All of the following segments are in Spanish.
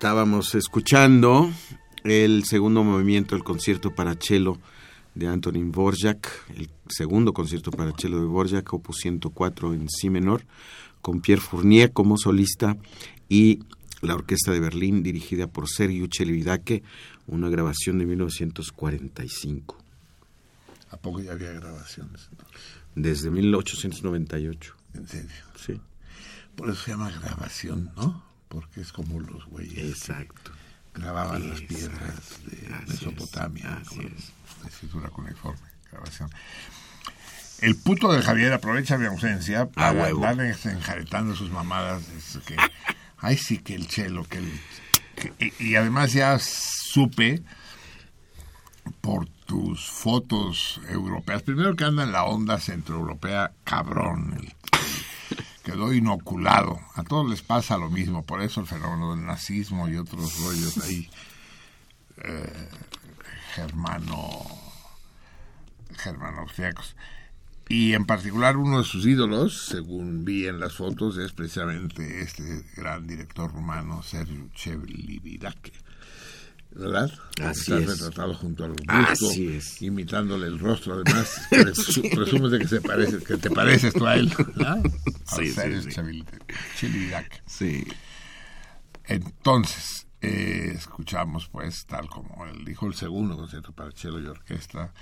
Estábamos escuchando el segundo movimiento del concierto para cello de Antonin Borjak, el segundo concierto para cello de Borjak, opus 104 en si menor, con Pierre Fournier como solista y la Orquesta de Berlín dirigida por Sergio Chelividake, una grabación de 1945. ¿A poco ya había grabaciones? Desde 1898. ¿En serio? Sí. Por eso se llama grabación, ¿no? Porque es como los güeyes Exacto. grababan las piedras de Mesopotamia con escritura cuneiforme, grabación. El puto de Javier aprovecha mi ausencia para andar enjaretando sus mamadas. que, ay, sí, que el chelo, que el. y, además ya supe por tus fotos europeas. Primero que anda en la onda centroeuropea, cabrón. El, quedó inoculado. A todos les pasa lo mismo, por eso el fenómeno del nazismo y otros rollos ahí eh, germano germano austriacos. Y en particular uno de sus ídolos, según vi en las fotos, es precisamente este gran director rumano, Sergio Chevlividake ¿verdad? Así es. retratado junto al busto, imitándole el rostro, además, presumes de que se parece, que te pareces tú a él, ¿no? Sí, sí, sí. Entonces, eh, escuchamos, pues, tal como él dijo, el segundo concierto para cello y orquesta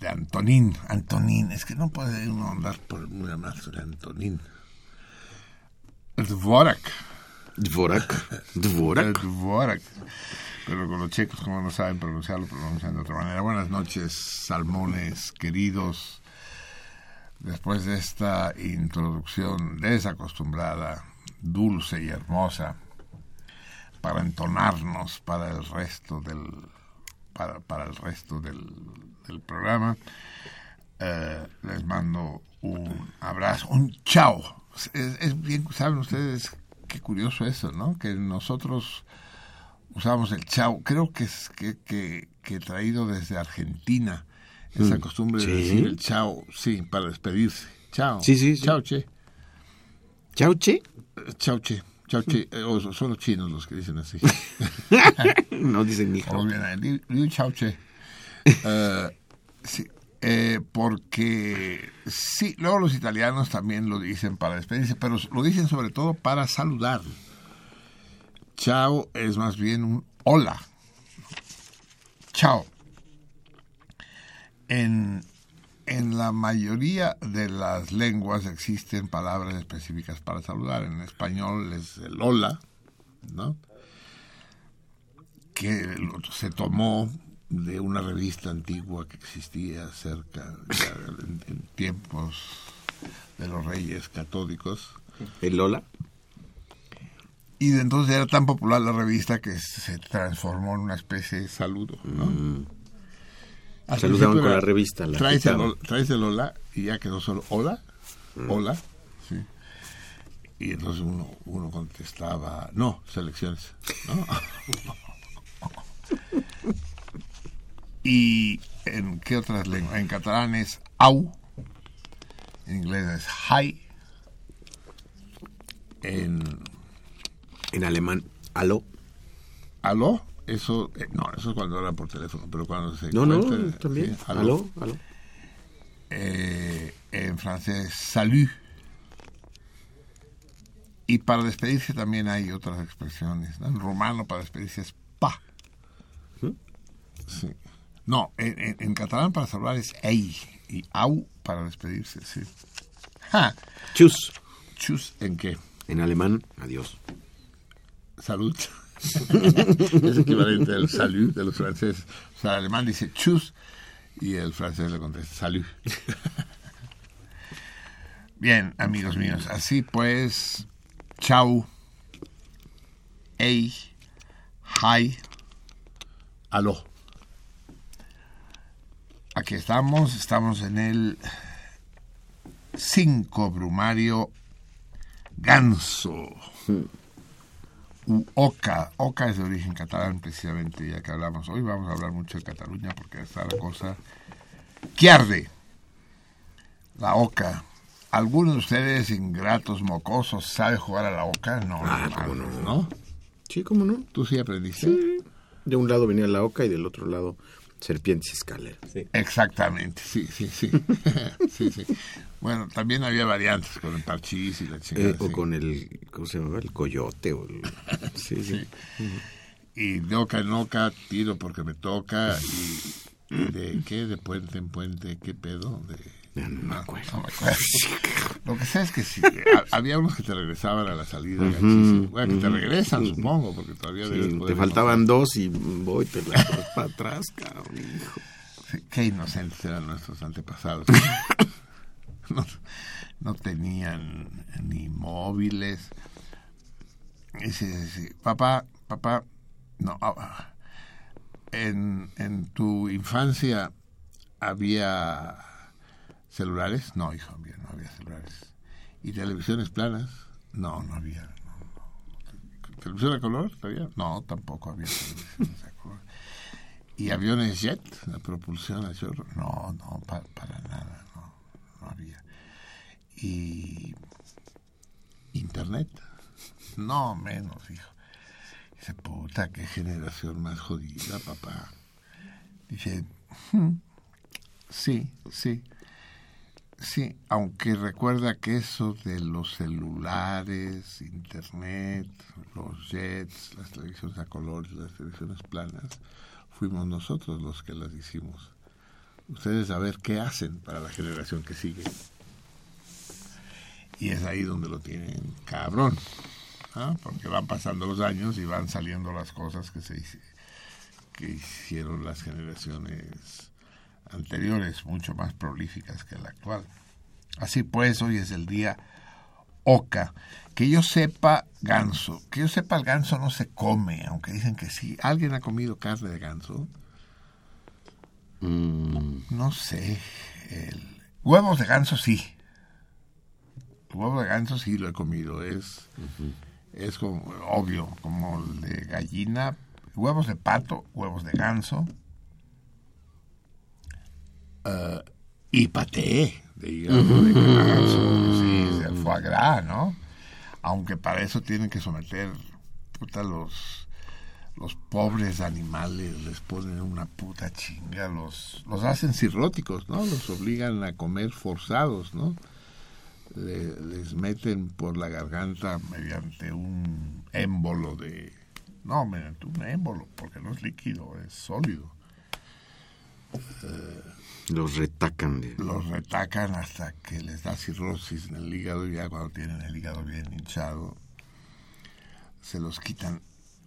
de Antonín. Antonín, es que no puede uno andar por muy más de Antonín. Dvorak. Dvorak. Dvorak. Dvorak pero con los checos, como no saben pronunciarlo, pronuncian de otra manera. Buenas noches, salmones queridos. Después de esta introducción desacostumbrada, dulce y hermosa, para entonarnos para el resto del, para, para el resto del, del programa, eh, les mando un abrazo, un chao. Es, bien, saben ustedes qué curioso eso, ¿no? Que nosotros usamos el chao. Creo que es que, que, que traído desde Argentina esa mm. costumbre de decir el chao, sí, para despedirse. Chao. Sí, sí, Chao, che. Chao, che. Chao, che. Chao, che. O son los chinos los que dicen así. no dicen ni chao, che. Uh, sí. Eh, porque sí, luego los italianos también lo dicen para despedirse, pero lo dicen sobre todo para saludar. Chao es más bien un hola. Chao. En, en la mayoría de las lenguas existen palabras específicas para saludar. En español es el hola, ¿no? Que se tomó de una revista antigua que existía cerca, en, tiempos de los reyes católicos. ¿El hola? Y de entonces era tan popular la revista que se transformó en una especie de saludo, ¿no? Mm. Saludaban con la revista. La traes, el, hola y ya quedó solo hola, mm. hola, sí. Y entonces uno, uno contestaba, no, selecciones, ¿no? y en qué otras lenguas? En catalán es au, en inglés es hi, en en alemán, aló. ¿Aló? Eso, eh, no, eso es cuando habla por teléfono, pero cuando se... No, no, también. aló, aló. Eh, en francés, salut. Y para despedirse también hay otras expresiones. En rumano para despedirse es pa. ¿Mm? Sí. No, en, catalán para saludar es ei y au para despedirse, sí. Ja. Chus. Chus, ¿en qué? En alemán, adiós salud. es equivalente al salud de los franceses. O sea, el alemán dice chus y el francés le contesta salud. Bien, amigos míos, así pues, chau, hey, hi, aló. Aquí estamos, estamos en el 5 Brumario Ganso. Hmm. Oca. Oca es de origen catalán, precisamente, ya que hablamos hoy. Vamos a hablar mucho de Cataluña porque está la cosa que arde. La Oca. ¿Algunos de ustedes, ingratos, mocosos, sabe jugar a la Oca? No, ah, no, no, Sí, ¿cómo no? ¿Tú sí aprendiste? Sí. De un lado venía la oca y del otro lado serpientes y escaleras. Sí. Exactamente, sí, sí, sí. sí, sí. Bueno, también había variantes con el parchís y la chingada. Eh, o con el, ¿cómo se llama? El coyote. O Sí, sí. Y de oca en oca, tiro porque me toca. Y, de qué? De puente en puente, ¿qué pedo? De no, me acuerdo. Lo que sé es que sí, había unos que te regresaban a la salida. bueno, que te regresan, supongo, porque todavía sí, Te faltaban dos y voy, te las para atrás, cabrón, hijo. qué inocentes eran nuestros antepasados. no, tenían ni móviles. Dice, papá, papá, no. Ah, en, en tu infancia había ¿Celulares? No, hijo, no había celulares. ¿Y televisiones planas? No, no había. ¿Televisión a color? ¿Todavía? No, tampoco había televisiones a color. ¿Y aviones jet? ¿La propulsión a chorro? No, no, para nada, no, no había. ¿Y internet? No, menos, hijo. Dice, puta, qué generación más jodida, papá. Dice, hmm, sí, sí. Sí, aunque recuerda que eso de los celulares, internet, los jets, las televisiones a color, las televisiones planas, fuimos nosotros los que las hicimos. Ustedes a ver qué hacen para la generación que sigue. Y es ahí donde lo tienen cabrón, porque van pasando los años y van saliendo las cosas que se que hicieron las generaciones anteriores, mucho más prolíficas que la actual. Así pues, hoy es el día Oca. Que yo sepa ganso, que yo sepa el ganso no se come, aunque dicen que sí. ¿Alguien ha comido carne de ganso? Mm. No, sé. El... Huevos de ganso sí. Huevos de ganso sí lo he comido. Es, es como, obvio, como el de gallina. Huevos de pato, huevos de ganso Uh, y paté de hígado de sí, el foie gras, ¿no? Aunque para eso tienen que someter puta los los pobres animales les ponen una puta chinga, los, los hacen cirróticos, ¿no? Los obligan a comer forzados, ¿no? Les meten por la garganta mediante un émbolo de... No, mediante un émbolo, porque no es líquido, es sólido. Uh, los retacan. Los retacan hasta que les da cirrosis en el hígado y ya cuando tienen el hígado bien hinchado se los quitan.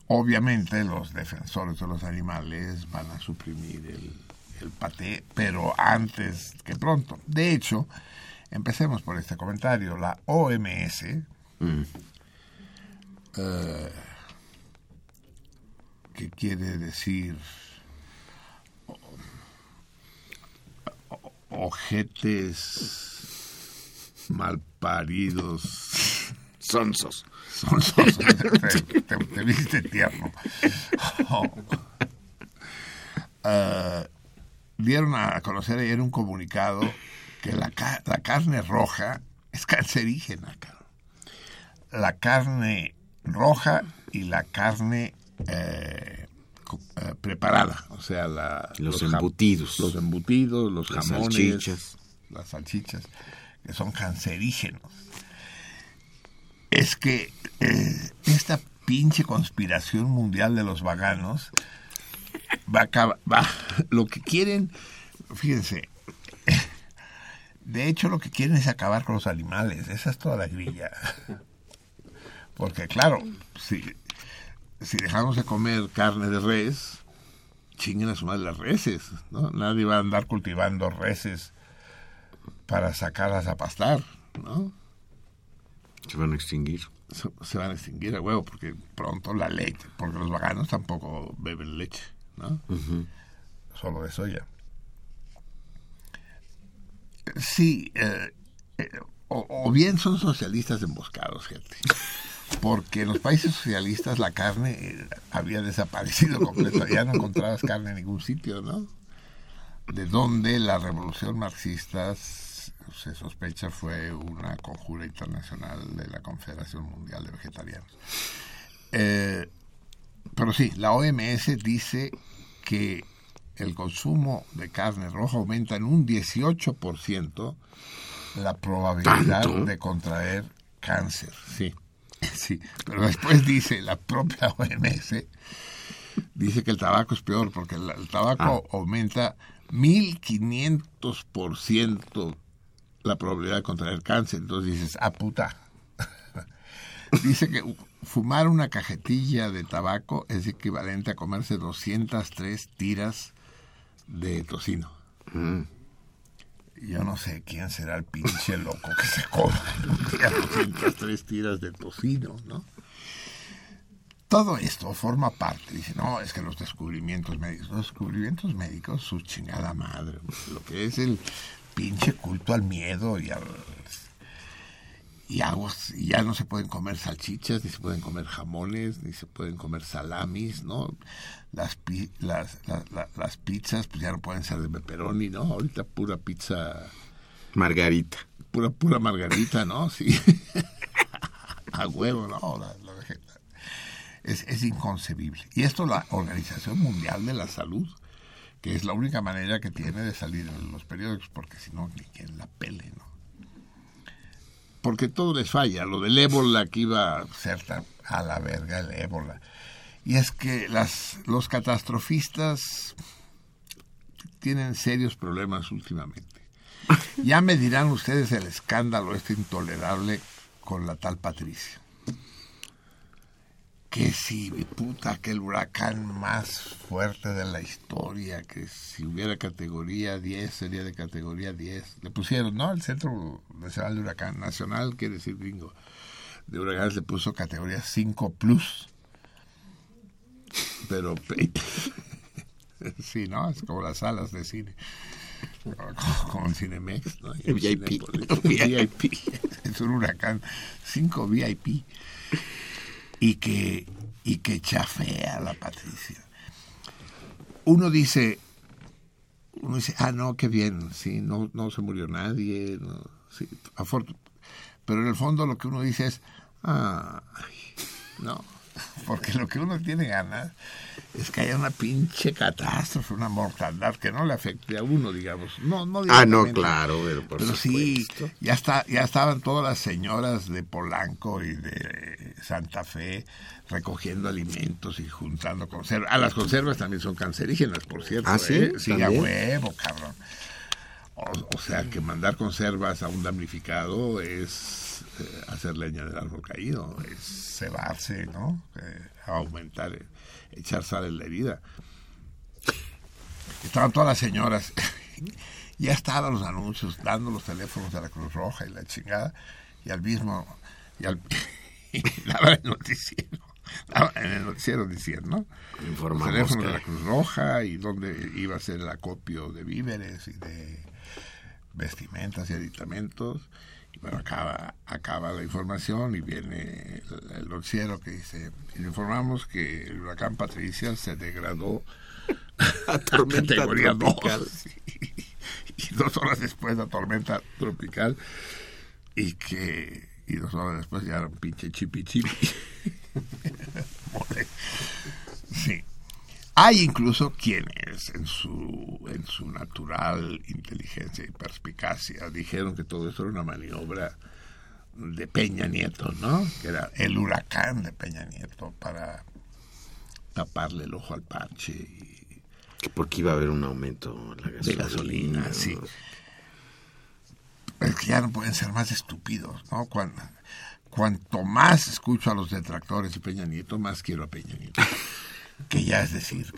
Obviamente los defensores de los animales van a suprimir el, el paté, pero antes que pronto. De hecho, empecemos por este comentario. La OMS mm. eh, ¿qué quiere decir ojetes malparidos. Sonsos. Sonsos. te, viste tierno. Uh, dieron a conocer ayer un comunicado que la, la carne roja es cancerígena. La carne roja y la carne eh, eh, preparada, o sea, la, los, embutidos. Los embutidos, los las jamones, las salchichas, que son cancerígenos. Es que eh, esta pinche conspiración mundial de los vaganos va a acabar, va, lo que quieren, fíjense, de hecho lo que quieren es acabar con los animales, esa es toda la grilla. Porque claro, si si dejamos de comer carne de res, chinguen a su madre las reses, ¿no? Nadie va a andar cultivando reses para sacarlas a pastar, ¿no? Se van a extinguir. Se, van a extinguir a huevo, porque pronto la leche, porque los vaganos tampoco beben leche, ¿no? Solo de soya. Sí, eh, eh, o, bien son socialistas emboscados, gente porque en los países socialistas la carne eh, había desaparecido completamente, ya no encontrabas carne en ningún sitio, ¿no? De donde la revolución marxista se sospecha fue una conjura internacional de la Confederación Mundial de Vegetarianos. Pero sí, la OMS dice que el consumo de carne roja aumenta en un 18% la probabilidad de contraer cáncer. Sí, sí. Pero después dice la propia OMS, dice que el tabaco es peor porque el, tabaco ah. aumenta 1500% la probabilidad de contraer cáncer. Entonces dices, ah, puta. dice que fumar una cajetilla de tabaco es equivalente a comerse 203 tiras de tocino. Mm. Yo no sé quién será el pinche loco que se coma 203 tiras de tocino, ¿no? Todo esto forma parte. Dice, no, es que los descubrimientos médicos, los descubrimientos médicos, su chingada madre, lo que es el pinche culto al miedo y al y aguas, y ya no se pueden comer salchichas, ni se pueden comer jamones, ni se pueden comer salamis, ¿no? Las, las, las, pizzas, pues ya no pueden ser de pepperoni, ¿no? Ahorita pura pizza... Margarita. Pura, pura margarita, ¿no? Sí. A huevo, ¿no? es, es inconcebible. Y esto la Organización Mundial de la Salud, que es la única manera que tiene de salir en los periódicos, porque si no, ni quien la pele, ¿no? porque todo les falla. Lo del ébola que iba a ser a la verga el ébola. Y es que las, los catastrofistas tienen serios problemas últimamente. Ya me dirán ustedes el escándalo este intolerable con la tal Patricia que si, puta, que el huracán más fuerte de la historia, que si hubiera categoría 10 sería de categoría 10. Le pusieron, ¿no? El Centro Nacional de Huracán Nacional, quiere decir gringo, de huracanes le puso categoría 5 plus. Pero, sí, ¿no? Es como las salas de cine. Como en Cinemex, ¿no? VIP. VIP. Es un huracán 5 VIP y que, y que chafea a la Patricia. Uno dice, uno dice, ah, no, qué bien, sí, no, no se murió nadie, no, sí, pero en el fondo lo que uno dice es, ah, no, porque lo que uno tiene ganas es que haya una pinche catástrofe, una mortandad que no le afecte a uno, digamos. No, no ah, no, claro, pero, por pero sí, ya está, ya estaban todas las señoras de Polanco y de Santa Fe recogiendo alimentos y juntando conservas. A las conservas también son cancerígenas, por cierto. ¿Ah, sí? ¿eh? Sí, a huevo, cabrón. O, sea que mandar conservas a un damnificado es hacer leña del árbol caído, es cebarse, ¿no? Eh, aumentar echar sal en la herida. Estaban todas las señoras, ya estaban los anuncios, dando los teléfonos de la Cruz Roja y la chingada, y al mismo, y al daba el noticiero, en el noticiero diciendo, ¿no? Los teléfonos de la Cruz Roja y donde iba a ser el acopio de víveres y de vestimentas y aditamentos bueno, acaba, acaba la información y viene el, noticiero que dice, informamos que el huracán Patricia se degradó a tormenta tropical. y, dos horas después la tormenta tropical y que y dos horas después ya era un pinche chipi chipi. sí. Hay incluso quienes, en su, en su natural inteligencia y perspicacia, dijeron que todo esto era una maniobra de Peña Nieto, ¿no? Que era el huracán de Peña Nieto para taparle el ojo al parche. Y, porque iba a haber un aumento la gasolina, de gasolina, sí. Es que ya no pueden ser más estúpidos, ¿no? Cuando, cuanto más escucho a los detractores de Peña Nieto, más quiero a Peña Nieto. Que ya es decir,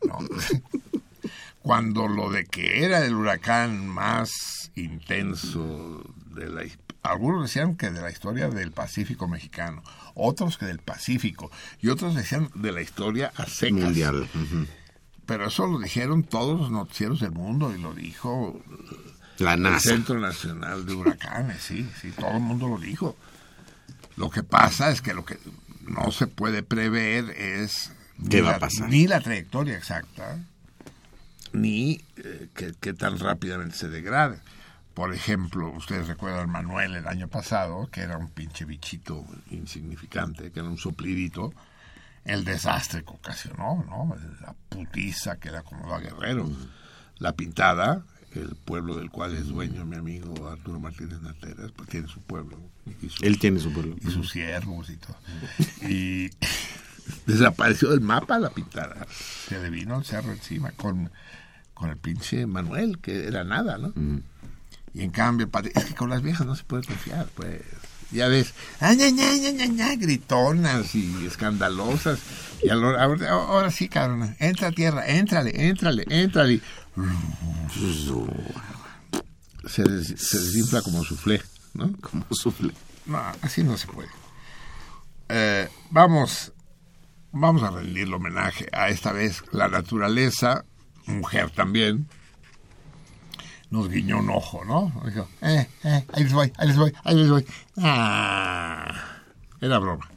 cuando lo de que era el huracán más intenso de la algunos decían que de la historia del Pacífico mexicano, otros que del Pacífico y otros decían de la historia a secas. Mundial. Pero eso lo dijeron todos los noticieros del mundo y lo dijo la NASA. el Centro Nacional de Huracanes, sí, sí, todo el mundo lo dijo. Lo que pasa es que lo que no se puede prever es ¿Qué va a pasar? Ni la trayectoria exacta, ni eh, que, tan rápidamente se degrade. Por ejemplo, ustedes recuerdan Manuel el año pasado, que era un pinche bichito insignificante, que era un soplidito. el desastre que ocasionó, ¿no? La putiza que le acomodó a Guerrero. La pintada, el pueblo del cual es dueño mi amigo Arturo Martínez Nateras, pues tiene su pueblo. Él tiene su pueblo. Y sus siervos y todo. y desapareció del mapa la pintada. Se le vino el cerro encima con, con el pinche Manuel, que era nada, ¿no? Y en cambio, es que con las viejas no se puede confiar, pues. Ya ves, gritonas y escandalosas. Y ahora, ahora, sí, cabrón, entra a tierra, éntrale, éntrale, éntrale. Se, se desinfla como suflé, ¿no? Como suflé. No, así no se puede. Eh, vamos, vamos a rendirle homenaje a esta vez la naturaleza, mujer también, nos guiñó un ojo, ¿no? Dijo, eh, eh, ahí les voy, ahí les voy, ahí les voy. Ah, era broma.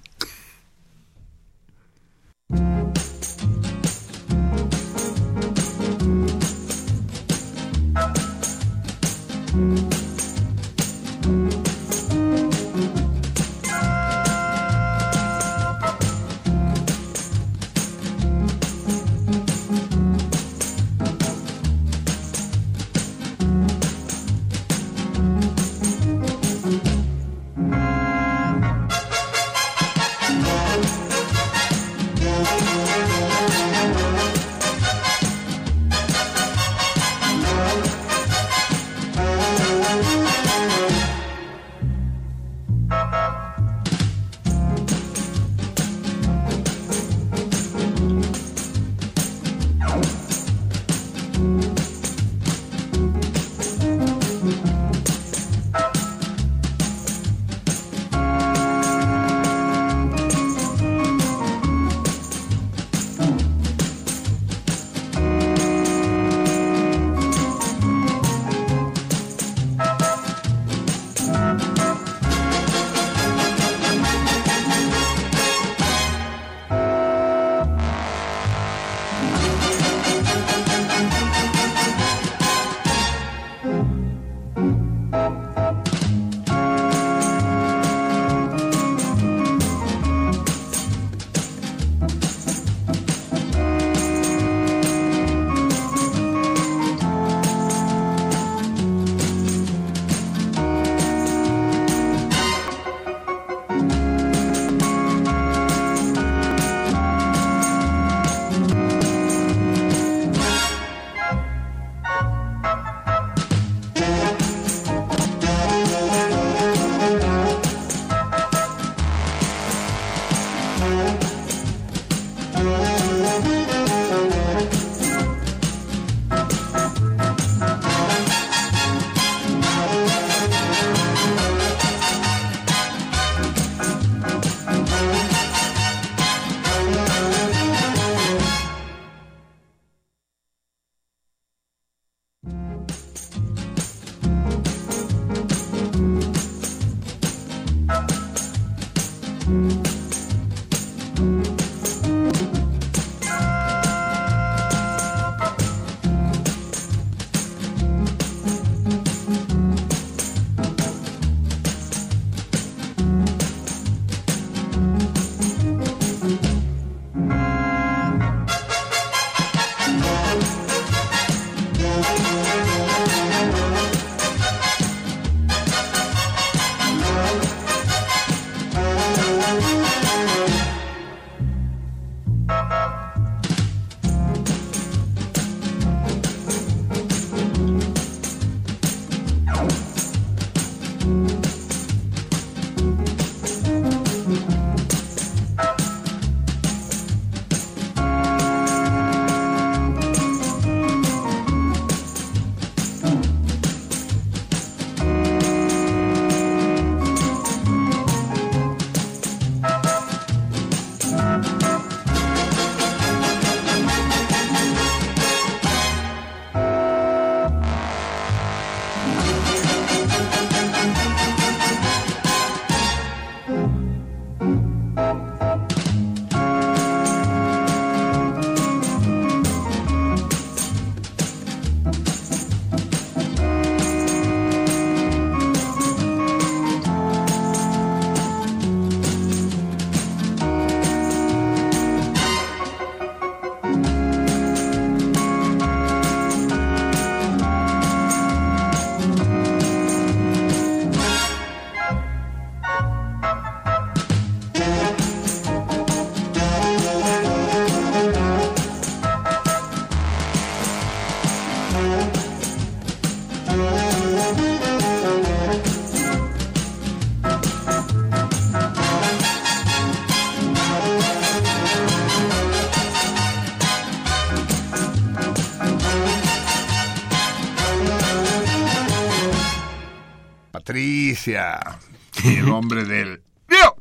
Hombre del... ¡Dio!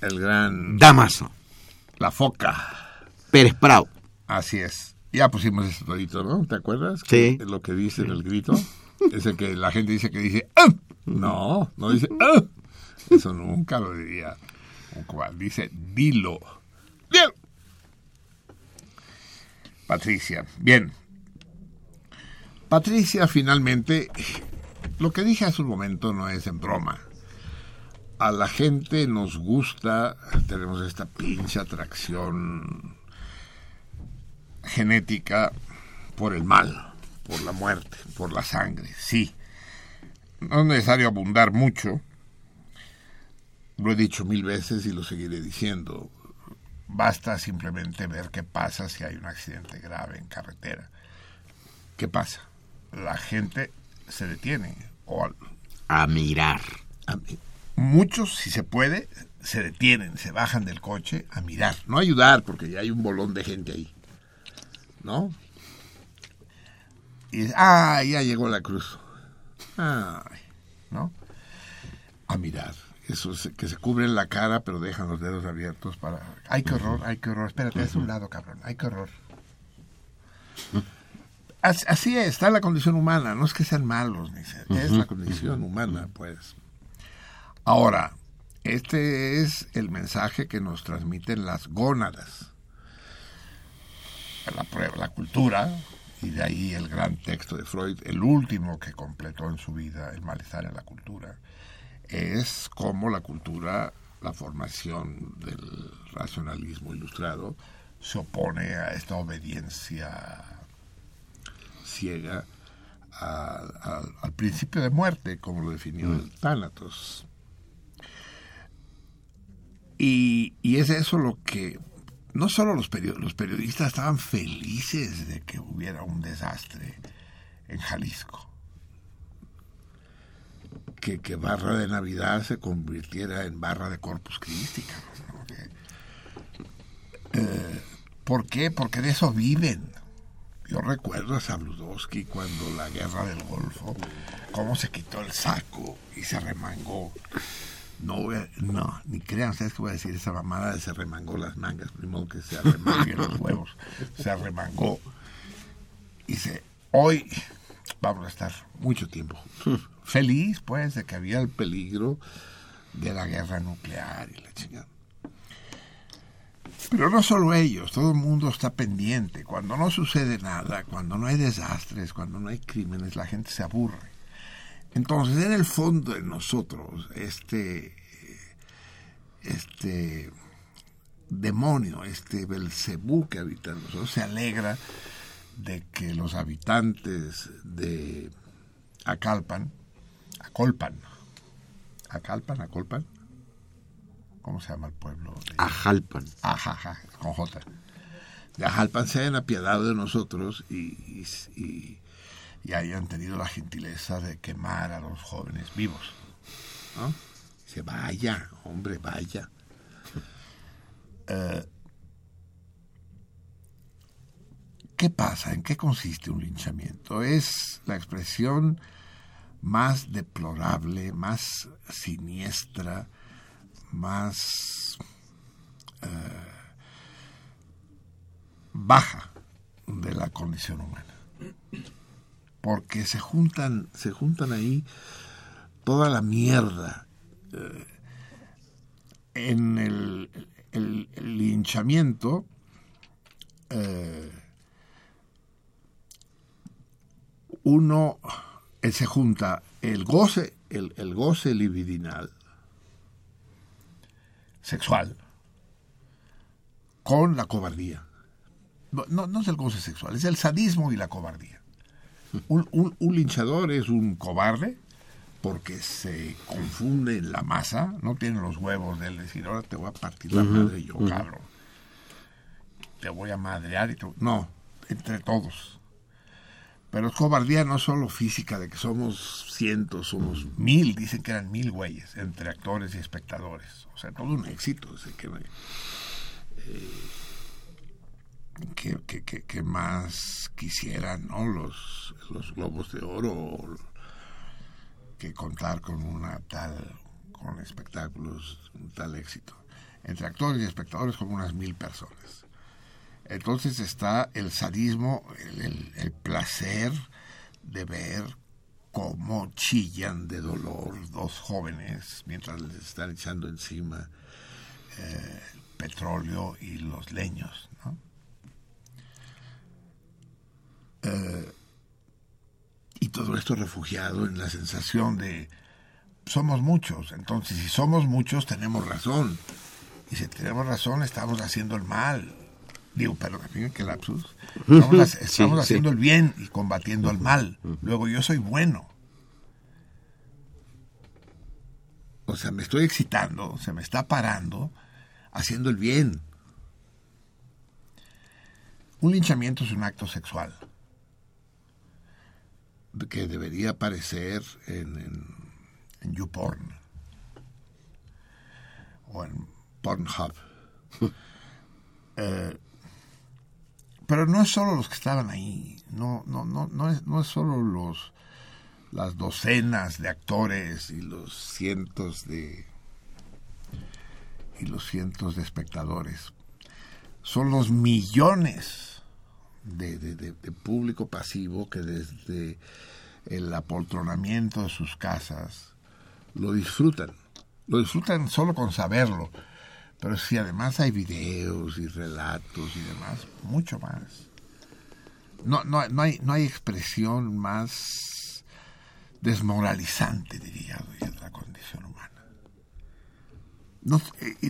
El gran... Damaso. La foca. Pérez Prado. Así es. Ya pusimos ese todito, ¿no? ¿Te acuerdas? Sí. lo que dice en el grito. es el que la gente dice que dice... ¡Ah! No, no dice... ¡Ah! Eso nunca lo diría un Dice, dilo. Bien. Patricia. Bien. Patricia finalmente, lo que dije hace un momento no es en broma. A la gente nos gusta, tenemos esta pinche atracción genética por el mal, por la muerte, por la sangre, sí. No es necesario abundar mucho, lo he dicho mil veces y lo seguiré diciendo. Basta simplemente ver qué pasa si hay un accidente grave en carretera. ¿Qué pasa? la gente se detiene. O a mirar. muchos, si se puede, se detienen, se bajan del coche a mirar. No ayudar, porque ya hay un bolón de gente ahí. ¿No? Y ah, ya llegó la cruz. Ay, ¿no? A mirar. Eso que se cubren la cara, pero dejan los dedos abiertos para. ¡Ay, qué horror! ¡Ay, qué horror! Espérate, es un lado, cabrón. ¡Ay, qué horror! Así está la condición humana, no es que sean malos, ni es la condición humana, pues. Ahora, este es el mensaje que nos transmiten las gónadas. La prueba, la cultura, y de ahí el gran texto de Freud, el último que completó en su vida, El malestar en la cultura, es como la cultura, la formación del racionalismo ilustrado, se opone a esta obediencia ciega al principio de muerte, como lo definió mm. el Tánatos. Y, es eso lo que no solo los, los periodistas estaban felices de que hubiera un desastre en Jalisco, que, que, barra de Navidad se convirtiera en barra de Corpus Christi. Eh, ¿Por qué? Porque de eso viven. Yo recuerdo a Sabludowski cuando la guerra del Golfo, cómo se quitó el saco y se remangó. No, no, ni crean ustedes que voy a decir esa mamada de se remangó las mangas, primero que se arremanguen los huevos. Se arremangó. Y dice, hoy vamos a estar mucho tiempo feliz, pues, de que había el peligro de la guerra nuclear y la chingada. Pero no solo ellos, todo el mundo está pendiente. Cuando no sucede nada, cuando no hay desastres, cuando no hay crímenes, la gente se aburre. Entonces, en el fondo de nosotros, este, este demonio, este Belcebú que habita en nosotros, se alegra de que los habitantes de Acalpan, Acolpan, Acalpan, Acolpan, ¿cómo se llama el pueblo? Ajalpan. Ajaja, con J. De Ajalpan se hayan apiadado de nosotros y, y, hayan tenido la gentileza de quemar a los jóvenes vivos. ¿no? Dice, vaya, hombre, vaya. Eh, ¿Qué pasa? ¿En qué consiste un linchamiento? Es la expresión más deplorable, más siniestra, más eh, baja de la condición humana. Porque se juntan, se juntan ahí toda la mierda. Eh, en el, el, linchamiento eh, uno se junta el goce, el, el goce libidinal sexual con la cobardía. No, no, es el goce sexual, es el sadismo y la cobardía. Un, un, linchador es un cobarde porque se confunde en la masa, no tiene los huevos de decir, ahora te voy a partir la madre yo, cabrón. Te voy a madrear y No, entre todos. Pero es cobardía no solo física, de que somos cientos, somos mil, dicen que eran mil güeyes, entre actores y espectadores. O sea, todo un éxito. Eh, que, que, que, más quisieran, ¿no? Los, los globos de oro. que contar con una tal, con espectáculos, un tal éxito. Entre actores y espectadores como unas mil personas. Entonces está el sadismo, el, placer de ver cómo chillan de dolor dos jóvenes mientras les están echando encima eh, petróleo y los leños. Eh, y todo esto refugiado en la sensación de somos muchos, entonces si somos muchos tenemos razón. Y si tenemos razón estamos haciendo el mal. Digo, pero también que lapsus. Estamos, haciendo el bien y combatiendo el mal. Luego yo soy bueno. O sea, me estoy excitando, se me está parando, haciendo el bien. Un linchamiento es un acto sexual que debería aparecer en, en, YouPorn o en Pornhub. Eh, pero no es solo los que estaban ahí, no, no, no, no es, solo los las docenas de actores y los cientos de y los cientos de espectadores. Son los millones de, público pasivo que desde el apoltronamiento de sus casas lo disfrutan. Lo disfrutan solo con saberlo. Pero si además hay videos y relatos y demás, mucho más. No, no, no, hay, no hay expresión más desmoralizante, diría de la condición humana. No,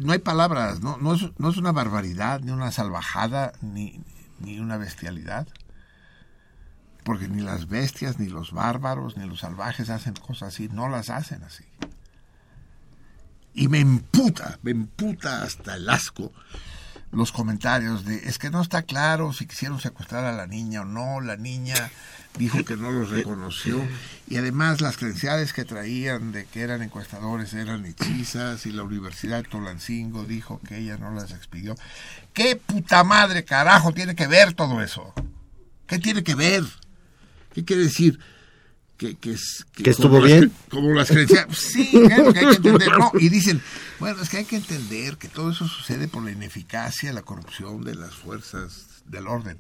no hay palabras, no, no, es, no es una barbaridad, ni una salvajada, ni, ni una bestialidad. Porque ni las bestias, ni los bárbaros, ni los salvajes hacen cosas así, no las hacen así. Y me emputa, me emputa hasta el asco los comentarios de es que no está claro si quisieron secuestrar a la niña o no, la niña dijo que no los reconoció y además las credenciales que traían de que eran encuestadores eran hechizas y la Universidad de Tolancingo dijo que ella no las expidió. ¿Qué puta madre carajo tiene que ver todo eso? ¿Qué tiene que ver? ¿Qué quiere decir? Que, que, que, estuvo bien. como las credenciales. Sí, que hay que entender. No, y dicen, bueno, es que hay que entender que todo eso sucede por la ineficacia, la corrupción de las fuerzas del orden.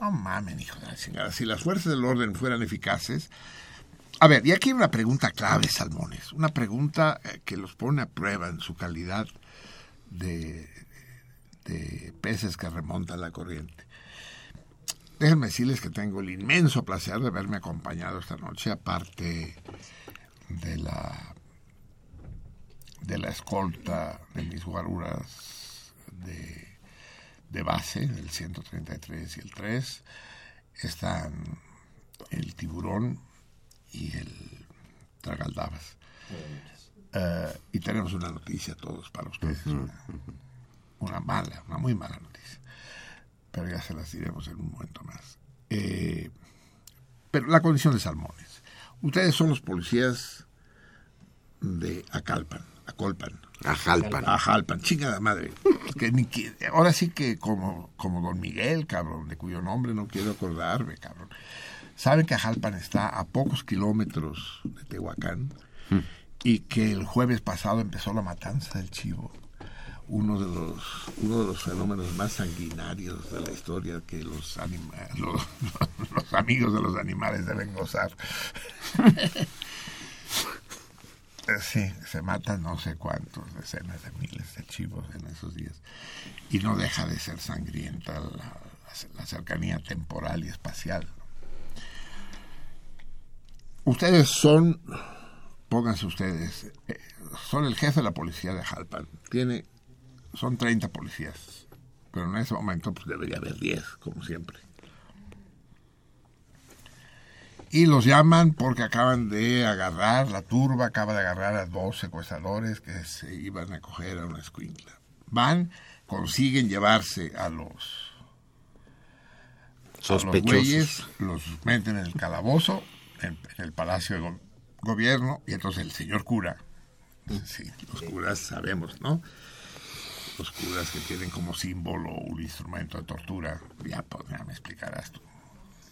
No mamen, hijo de la chingada. Si las fuerzas del orden fueran eficaces. A ver, y aquí hay una pregunta clave, Salmones. Una pregunta eh, que los pone a prueba en su calidad de, de peces que remontan la corriente. Déjenme decirles que tengo el inmenso placer de haberme acompañado esta noche, aparte de la de la escolta de mis guaruras de, de base, del 133 y el 3, están el tiburón y el tragaldabas. Eh, y tenemos una noticia todos para ustedes, una mala, una muy mala noticia pero ya se las diremos en un momento más. Eh, pero la condición de Salmones. Ustedes son los policías de Acalpan, Acolpan. Ajalpan. Ajalpan, chingada madre. Que, ahora sí que como, como don Miguel, cabrón, de cuyo nombre no quiero acordarme, cabrón. Saben que Ajalpan está a pocos kilómetros de Tehuacán hmm. y que el jueves pasado empezó la matanza del chivo uno de los uno de los fenómenos más sanguinarios de la historia que los, los, los, amigos de los animales deben gozar. Sí, se matan no sé cuántos, decenas de miles de chivos en esos días. Y no deja de ser sangrienta la, cercanía temporal y espacial. Ustedes son, pónganse ustedes, eh, son el jefe de la policía de Jalpan. Tiene son 30 policías, pero en ese momento pues debería haber 10, como siempre. Y los llaman porque acaban de agarrar, la turba acaba de agarrar a dos secuestradores que se iban a coger a una escuincla. Van, consiguen llevarse a los sospechosos. los, meten en el calabozo, en, el palacio de gobierno, y entonces el señor cura, sí, los curas sabemos, ¿no? Los curas que tienen como símbolo un instrumento de tortura, ya, pues, me explicarás tú.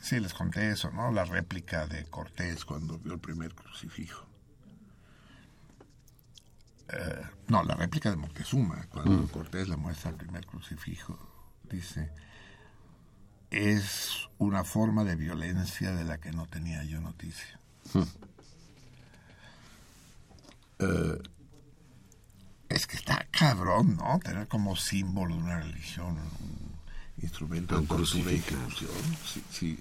Sí, les conté eso, ¿no? La réplica de Cortés cuando vio el primer crucifijo. Eh, no, la réplica de Moctezuma, cuando mm. Cortés le muestra el primer crucifijo, dice, es una forma de violencia de la que no tenía yo noticia. Mm. Eh, es que está cabrón, ¿no? Tener como símbolo de una religión un instrumento de tortura y ejecución. Si,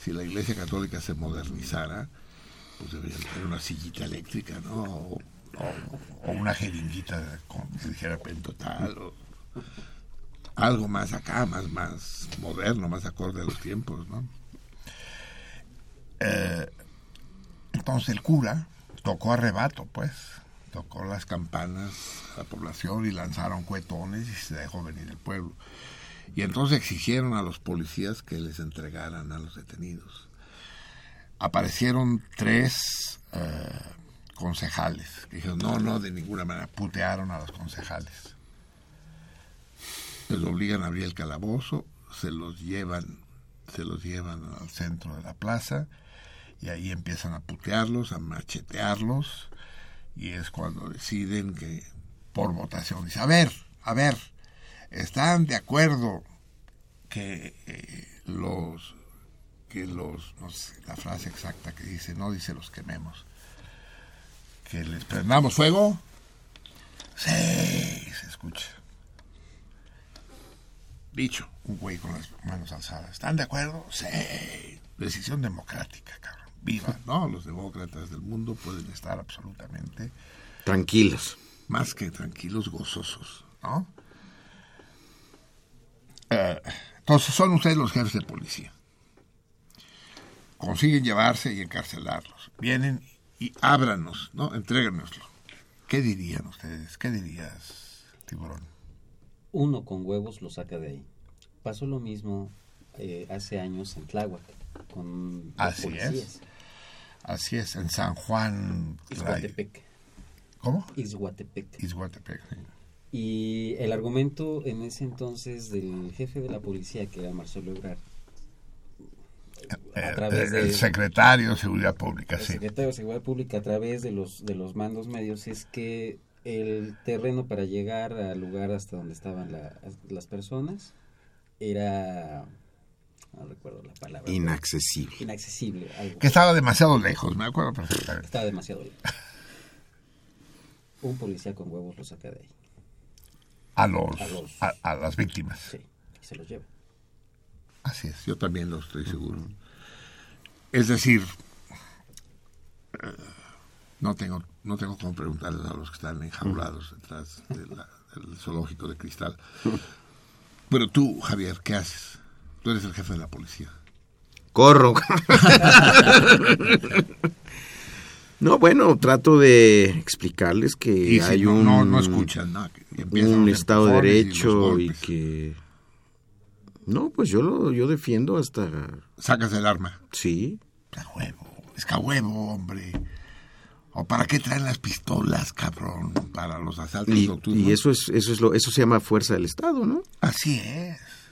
si, la Iglesia Católica se modernizara, pues debería tener una sillita eléctrica, ¿no? O, una jeringuita que dijera pentotal, o algo más acá, más, más moderno, más acorde a los tiempos, ¿no? Eh, entonces el cura tocó arrebato, pues tocó las campanas a la población y lanzaron cuetones y se dejó venir el pueblo. Y entonces exigieron a los policías que les entregaran a los detenidos. Aparecieron tres eh, concejales dijeron, no, no, de ninguna manera, putearon a los concejales. Les obligan a abrir el calabozo, se los llevan, se los llevan al centro de la plaza y ahí empiezan a putearlos, a machetearlos y es cuando deciden que por votación dice, a ver, a ver, están de acuerdo que eh, los que los no sé la frase exacta que dice, no dice los quememos, que les prendamos fuego. Sí, se escucha. Dicho, un güey con las manos alzadas. ¿Están de acuerdo? Sí. Decisión democrática, cabrón viva, ¿no? Los demócratas del mundo pueden estar absolutamente tranquilos. Más que tranquilos, gozosos, ¿no? Eh, entonces son ustedes los jefes de policía. Consiguen llevarse y encarcelarlos. Vienen y ábranos, ¿no? Entréganoslo. ¿Qué dirían ustedes? ¿Qué dirías, tiburón? Uno con huevos lo saca de ahí. Pasó lo mismo eh, hace años en Tláhuac con Así Es. Así es, en San Juan. Izhuatepec. ¿Cómo? Izhuatepec. Izhuatepec, Y el argumento en ese entonces del jefe de la policía, que era Marcelo Ebrard, a eh, través eh, el secretario de Seguridad Pública, el secretario de Seguridad Pública a través de los, de los mandos medios es que el terreno para llegar al lugar hasta donde estaban las personas era no recuerdo la palabra. Inaccesible. Inaccesible. Que estaba demasiado lejos, me acuerdo perfectamente. Estaba demasiado lejos. Un policía con huevos lo saca de ahí. A los, a, las víctimas. Sí, y se los lleva. Así es, yo también lo estoy seguro. Es decir, no tengo no tengo como preguntarles a los que están enjaulados detrás del zoológico de cristal. Pero tú, Javier, ¿qué haces? Tú eres el jefe de la policía. Corro. no, bueno, trato de explicarles que hay un... No, no escuchan, un Estado de Derecho y, que... No, pues yo lo yo defiendo hasta... Sacas el arma. Sí. A huevo, es que a huevo, hombre. ¿O para qué traen las pistolas, cabrón? Para los asaltos y, Y eso es, eso es lo, eso se llama fuerza del Estado, ¿no? Así es.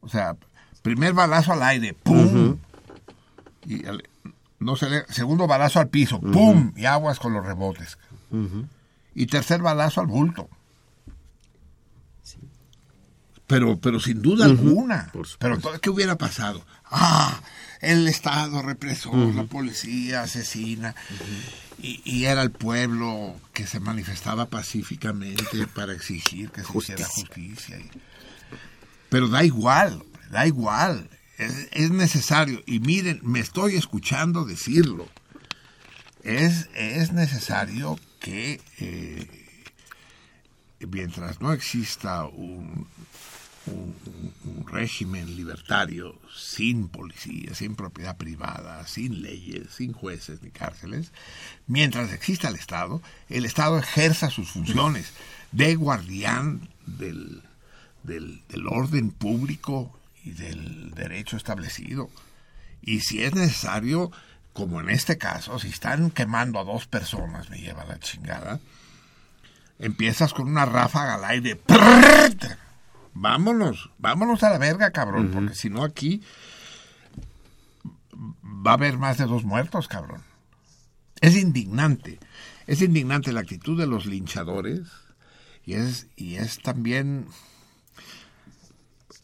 O sea, primer balazo al aire, ¡pum! Y no se segundo balazo al piso, ¡pum! Y aguas con los rebotes. Y tercer balazo al bulto. Pero, pero sin duda alguna. Pero ¿qué hubiera pasado? Ah, el Estado represor, la policía asesina. Y, era el pueblo que se manifestaba pacíficamente para exigir que se hiciera justicia. Pero da igual, da igual, es, necesario. Y miren, me estoy escuchando decirlo. Es, es necesario que eh, mientras no exista un, un, régimen libertario sin policía, sin propiedad privada, sin leyes, sin jueces ni cárceles, mientras exista el Estado, el Estado ejerza sus funciones de guardián del, del, orden público y del derecho establecido. Y si es necesario, como en este caso, si están quemando a dos personas, me lleva la chingada, empiezas con una ráfaga al aire. Vámonos, vámonos a la verga, cabrón, porque si no aquí va a haber más de dos muertos, cabrón. Es indignante. Es indignante la actitud de los linchadores y es, y es también...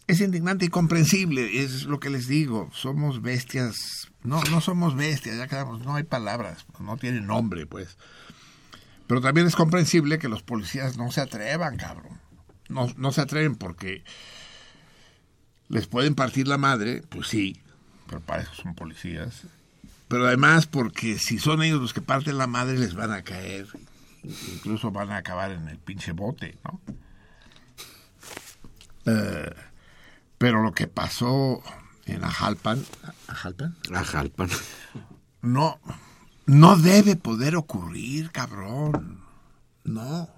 Es indignante y comprensible, es lo que les digo. Somos bestias. No, no somos bestias, ya quedamos, no hay palabras, no tiene nombre, pues. Pero también es comprensible que los policías no se atrevan, cabrón. No, no se atreven porque les pueden partir la madre, pues sí, pero para eso son policías. Pero además porque si son ellos los que parten la madre les van a caer, incluso van a acabar en el pinche bote, ¿no? Eh, pero lo que pasó en Ajalpan, Ajalpan, Ajalpan, no, no debe poder ocurrir, cabrón, no.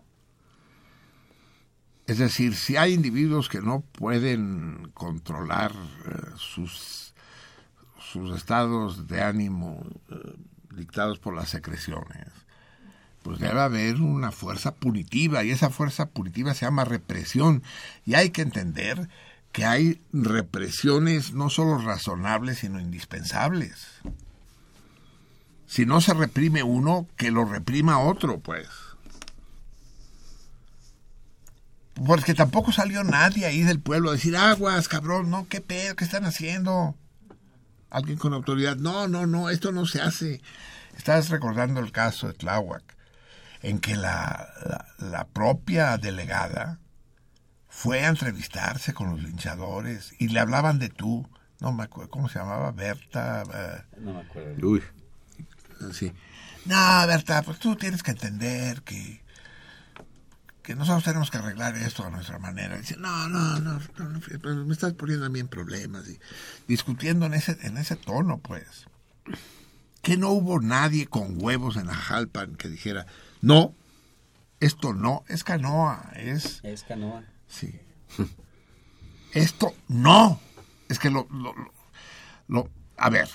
Es decir, si hay individuos que no pueden controlar eh, sus, sus estados de ánimo eh, dictados por las secreciones, pues debe haber una fuerza punitiva y esa fuerza punitiva se llama represión. Y hay que entender que hay represiones no solo razonables sino indispensables. Si no se reprime uno, que lo reprima otro, pues. Porque tampoco salió nadie ahí del pueblo a decir, aguas, cabrón, no, qué pedo, qué están haciendo. Alguien con autoridad, no, no, no, esto no se hace. Estás recordando el caso de Tláhuac, en que la, la, propia delegada fue a entrevistarse con los linchadores y le hablaban de tú. No me acuerdo, ¿cómo se llamaba? Berta. Eh, no me acuerdo. Uy. Sí. No, Berta, pues tú tienes que entender que que nosotros tenemos que arreglar esto a nuestra manera. Dice, no, no, no, no, me estás poniendo a mí en problemas. Y discutiendo en ese, en ese tono, pues. Que no hubo nadie con huevos en la Jalpan que dijera, no, esto no, es canoa, es... Es canoa. Sí. esto no. Es que lo, lo, lo, a ver,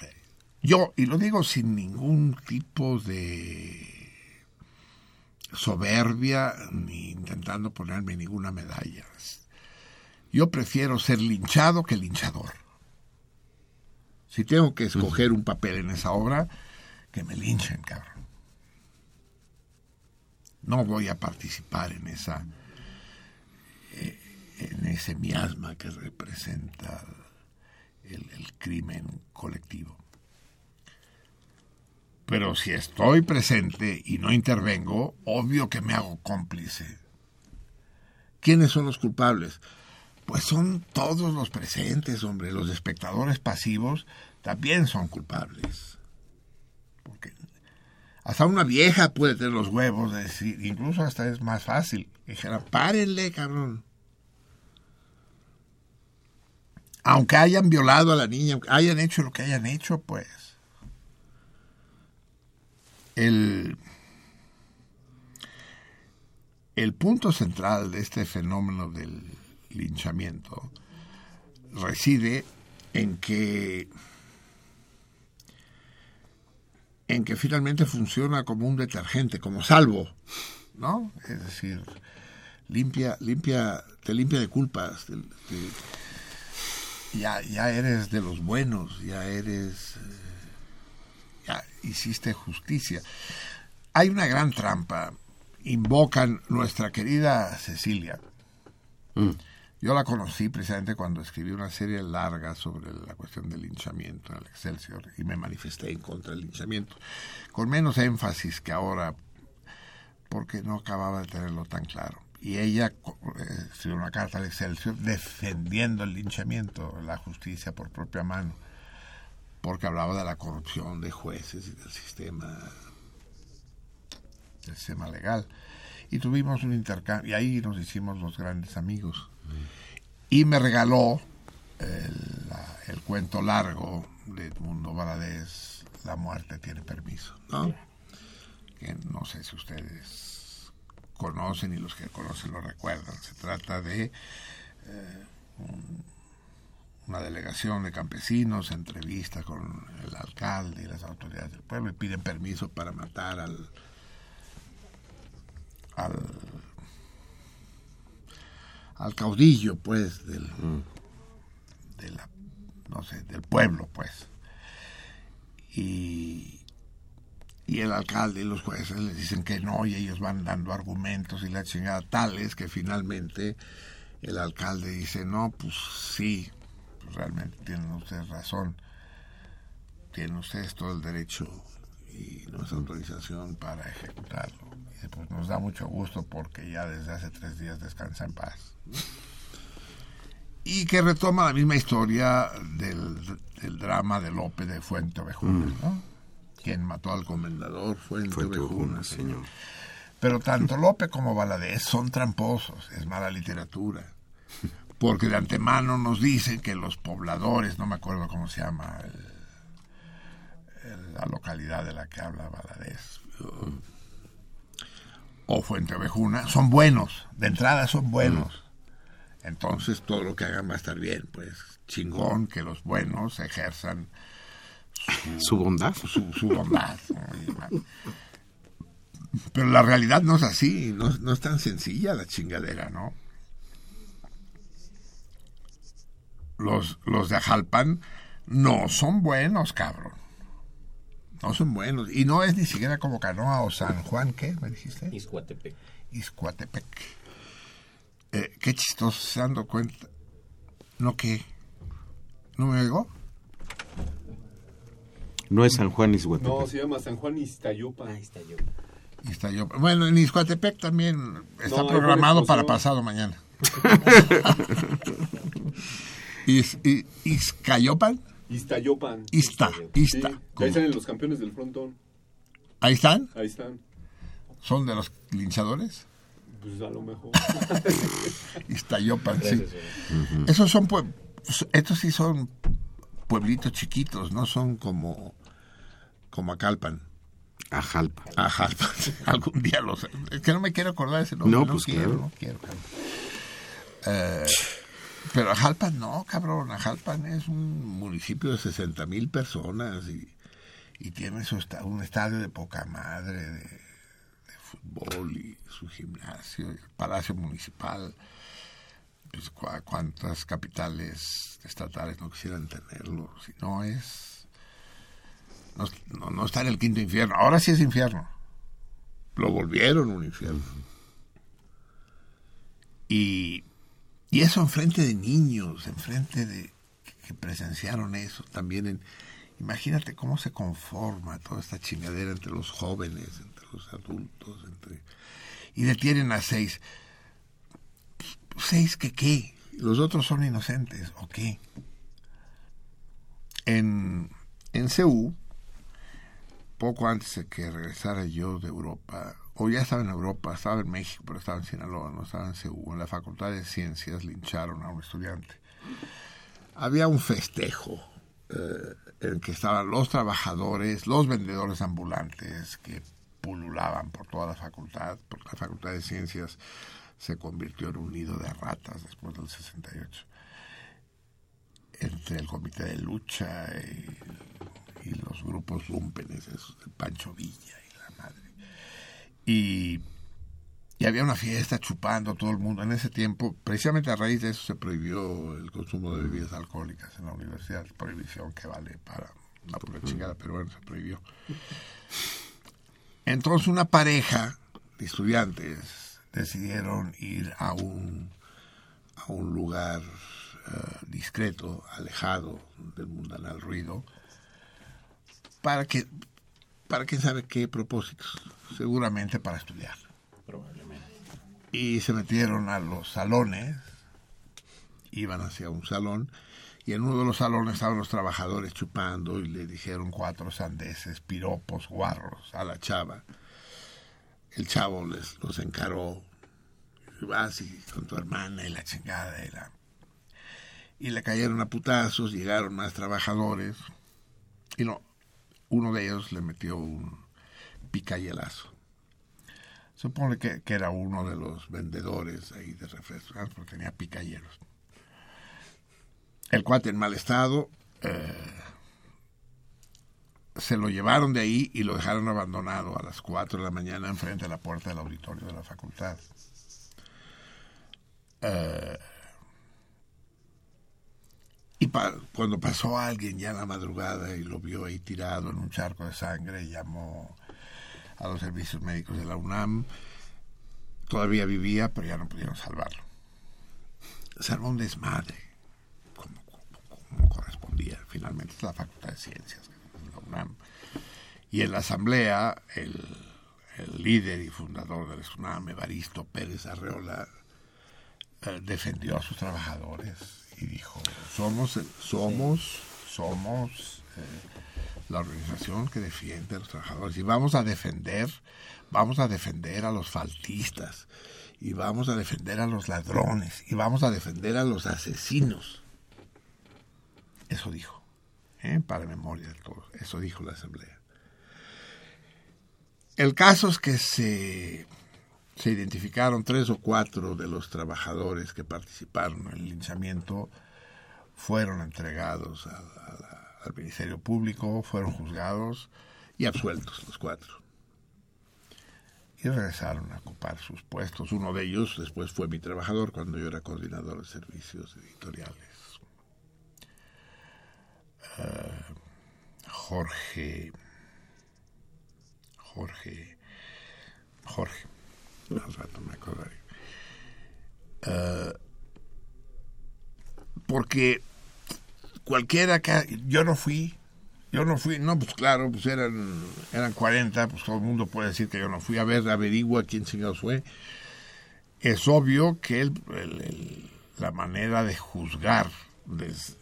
yo, y lo digo sin ningún tipo de soberbia ni intentando ponerme ninguna medalla. Yo prefiero ser linchado que linchador. Si tengo que escoger un papel en esa obra, que me linchen, cabrón. No voy a participar en esa en ese miasma que representa el crimen colectivo. Pero si estoy presente y no intervengo, obvio que me hago cómplice. ¿Quiénes son los culpables? Pues son todos los presentes, hombre. Los espectadores pasivos también son culpables. Porque hasta una vieja puede tener los huevos de decir, incluso hasta es más fácil. Dijera, párenle, cabrón. Aunque hayan violado a la niña, hayan hecho lo que hayan hecho, pues el, el punto central de este fenómeno del linchamiento reside en que en que finalmente funciona como un detergente, como salvo, ¿no? Es decir, limpia, limpia, te limpia de culpas, ya, ya eres de los buenos, ya eres hiciste justicia. Hay una gran trampa. Invocan nuestra querida Cecilia. Mm. Yo la conocí precisamente cuando escribí una serie larga sobre la cuestión del linchamiento en el Excelsior y me manifesté en contra del linchamiento, con menos énfasis que ahora, porque no acababa de tenerlo tan claro. Y ella eh, escribió una carta al Excelsior defendiendo el linchamiento, la justicia por propia mano porque hablaba de la corrupción de jueces y del sistema, del sistema legal. Y tuvimos un intercambio, y ahí nos hicimos los grandes amigos. Y me regaló el, cuento largo de Edmundo Valadez, La muerte tiene permiso, ¿no? Que no sé si ustedes conocen y los que conocen lo recuerdan. Se trata de eh, un una delegación de campesinos entrevista con el alcalde y las autoridades del pueblo y piden permiso para matar al al, caudillo pues del mm. de la, no sé del pueblo pues y, y el alcalde y los jueces les dicen que no y ellos van dando argumentos y la chingada tales que finalmente el alcalde dice no pues sí pues realmente tienen ustedes razón tienen ustedes todo el derecho y nuestra autorización para ejecutarlo y pues nos da mucho gusto porque ya desde hace tres días descansa en paz y que retoma la misma historia del, drama de López de Fuente mm. ¿no? Quien mató al comendador Fuente, Ovejuna, señor. Pero tanto López como Valadez son tramposos, es mala literatura. Porque de antemano nos dicen que los pobladores, no me acuerdo cómo se llama la localidad de la que habla Valadez, o Fuente Ovejuna, son buenos, de entrada son buenos. Entonces todo lo que hagan va a estar bien, pues chingón que los buenos ejerzan su, bondad. Su, bondad. Pero la realidad no es así, no, no es tan sencilla la chingadera, ¿no? Los, los de Ajalpan no son buenos, cabrón. No son buenos. Y no es ni siquiera como Canoa o San Juan, ¿qué me dijiste? Iscuatepec. Iscuatepec. Eh, qué chistoso, se dando cuenta. ¿No qué? ¿No me oigo? No es San Juan Izhuatepec. No, se llama San Juan Iztayopa. Ah, Iztayopa. Bueno, en Izhuatepec también está programado para pasado mañana. Is, ¿Izcayopan? Iztayopan. Ista, Ista. ahí están los campeones del frontón. ¿Ahí están? Ahí están. ¿Son de los linchadores? Pues a lo mejor. Iztayopan, sí. Esos son, estos sí son pueblitos chiquitos, no son como, como Acalpan. Ajalpa. Ajalpa. Algún día los... Es que no me quiero acordar ese nombre. No, pues quiero, no quiero. Eh, pero Ajalpan no, cabrón. Ajalpan es un municipio de 60 mil personas y, y tiene su, un estadio de poca madre, de, fútbol y su gimnasio, el palacio municipal. Pues, cuántas capitales estatales no quisieran tenerlo, si no es no, no, está en el quinto infierno, ahora sí es infierno, lo volvieron un infierno. Y, y eso enfrente de niños, enfrente de que presenciaron eso también imagínate cómo se conforma toda esta chingadera entre los jóvenes, entre los adultos, entre y detienen a seis. ¿Seis que qué? ¿Los otros son inocentes o qué? En, en poco antes de que regresara yo de Europa, o ya estaba en Europa, estaba en México, pero estaba en Sinaloa, no estaba en CEU, en la Facultad de Ciencias lincharon a un estudiante. Había un festejo eh, en que estaban los trabajadores, los vendedores ambulantes que pululaban por toda la facultad, porque la Facultad de Ciencias se convirtió en un nido de ratas después del 68. Entre el comité de lucha y, los grupos lumpenes, esos de Pancho Villa y la madre. Y, y había una fiesta chupando todo el mundo. En ese tiempo, precisamente a raíz de eso, se prohibió el consumo de bebidas alcohólicas en la universidad. Prohibición que vale para la pura chingada, pero bueno, se prohibió. Entonces una pareja de estudiantes decidieron ir a un, a un lugar eh, discreto, alejado del mundanal ruido, para que, para quién sabe qué propósitos, seguramente para estudiar. Probablemente. Y se metieron a los salones, iban hacia un salón, y en uno de los salones estaban los trabajadores chupando y le dijeron cuatro sandeces, piropos, guarros a la chava. El chavo les los encaró, vas y con tu hermana y la chingada y la... Y le cayeron a putazos, llegaron más trabajadores y no, uno de ellos le metió un picayelazo. Supone que, era uno de los vendedores ahí de refrescos, porque tenía picayelos. El cuate en mal estado, eh, se lo llevaron de ahí y lo dejaron abandonado a las 4 de la mañana enfrente de la puerta del auditorio de la facultad. Eh, y cuando pasó alguien ya en la madrugada y lo vio ahí tirado en un charco de sangre, llamó a los servicios médicos de la UNAM. Todavía vivía, pero ya no pudieron salvarlo. Se armó un desmadre, como, correspondía. Finalmente es la Facultad de Ciencias de la UNAM. Y en la asamblea, el, el líder y fundador de la UNAM, Evaristo Pérez Arreola, eh, defendió a sus trabajadores y dijo, somos, somos, somos eh, la organización que defiende a los trabajadores y vamos a defender, vamos a defender a los faltistas y vamos a defender a los ladrones y vamos a defender a los asesinos. Eso dijo, ¿eh? para memoria de todo, eso dijo la asamblea. El caso es que se se identificaron tres o cuatro de los trabajadores que participaron en el linchamiento, fueron entregados al Ministerio Público, fueron juzgados y absueltos los cuatro. Y regresaron a ocupar sus puestos. Uno de ellos después fue mi trabajador cuando yo era coordinador de servicios editoriales. Eh, Jorge. Jorge. Jorge Eh, porque cualquiera que... Yo no fui, yo no fui, no, pues claro, pues eran, eran 40, pues todo el mundo puede decir que yo no fui. A ver, averigua quién chingados fue. Es obvio que la manera de juzgar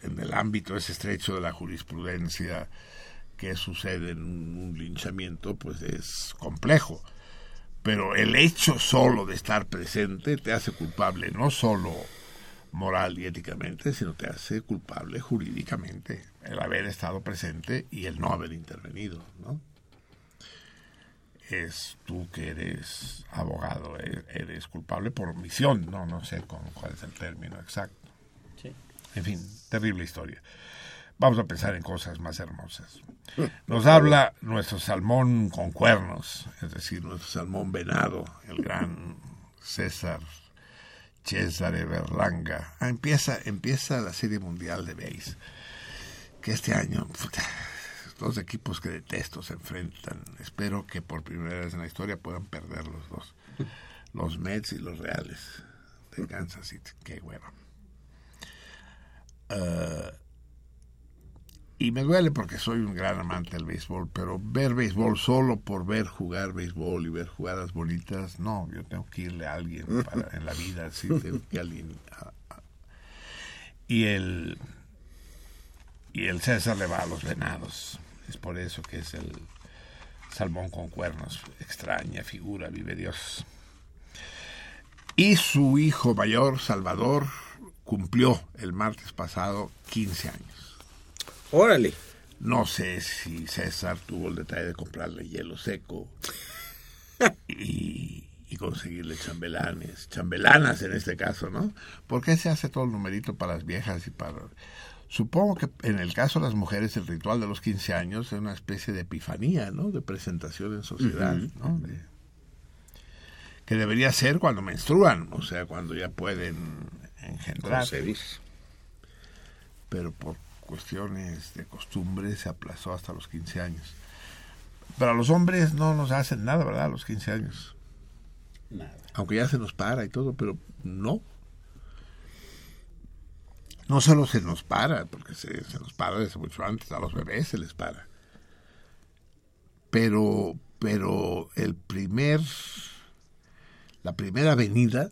en el ámbito ese estrecho de la jurisprudencia que sucede en un linchamiento, pues es complejo pero el hecho solo de estar presente te hace culpable, no solo moral y éticamente, sino te hace culpable jurídicamente el haber estado presente y el no haber intervenido, ¿no? Es tú que eres abogado, e-, eres culpable por omisión, no, no sé cuál es el término exacto. En fin, terrible historia. Vamos a pensar en cosas más hermosas. Nos habla nuestro salmón con cuernos, es decir, nuestro salmón venado, el gran César Cesare Berlanga. Ah, empieza, empieza la Serie Mundial de Base, que este año dos equipos que detesto se enfrentan. Espero que por primera vez en la historia puedan perder los dos, los Mets y los Reales de Kansas City. Qué hueva. Uh, y me duele porque soy un gran amante del béisbol, pero ver béisbol solo por ver jugar béisbol y ver jugadas bonitas, no, yo tengo que irle a alguien en la vida, sí, tengo que alguien. y el y el César le va a los venados, es por eso que es el salmón con cuernos, extraña figura, vive Dios. Y su hijo mayor, Salvador, cumplió el martes pasado 15 años. Órale. No sé si César tuvo el detalle de comprarle hielo seco y, conseguirle chambelanes, chambelanas en este caso, ¿no? ¿Por qué se hace todo el numerito para las viejas y para... Supongo que en el caso de las mujeres el ritual de los 15 años es una especie de epifanía, ¿no? De presentación en sociedad, ¿no? que debería ser cuando menstruan, o sea, cuando ya pueden engendrar. Pero por cuestiones de costumbre se aplazó hasta los 15 años. Pero a los hombres no nos hacen nada, ¿verdad? A los 15 años. Nada. Aunque ya se nos para y todo, pero no. No solo se nos para, porque se, se nos para desde mucho antes, a los bebés se les para. Pero, pero el primer, la primera venida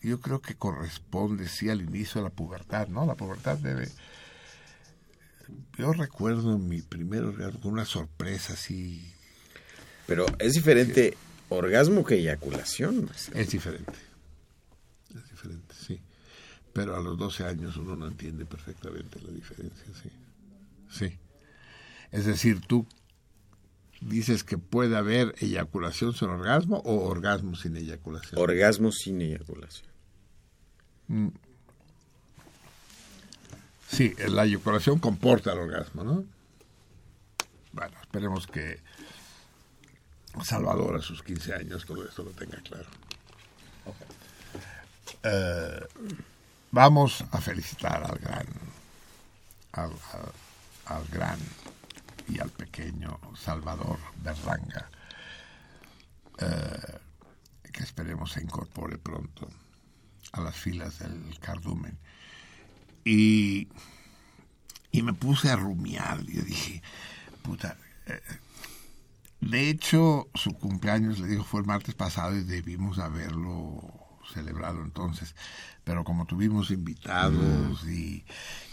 yo creo que corresponde sí al inicio de la pubertad, ¿no? La pubertad debe... Yo recuerdo mi primer orgasmo con una sorpresa así... Pero es diferente orgasmo que eyaculación. Es diferente. Es diferente, sí. Pero a los 12 años uno no entiende perfectamente la diferencia, sí. Sí. Es decir, tú dices que puede haber eyaculación sin orgasmo o orgasmo sin eyaculación. Orgasmo sin eyaculación. Mm. Sí, la eyaculación comporta el orgasmo, ¿no? Bueno, esperemos que Salvador a sus 15 años todo esto lo tenga claro. Eh, vamos a felicitar al gran, al, gran y al pequeño Salvador Berlanga, eh, que esperemos se incorpore pronto a las filas del cardumen. Y, y me puse a rumiar, y dije, puta, eh, de hecho, su cumpleaños, le digo, fue el martes pasado y debimos haberlo celebrado entonces. Pero como tuvimos invitados y,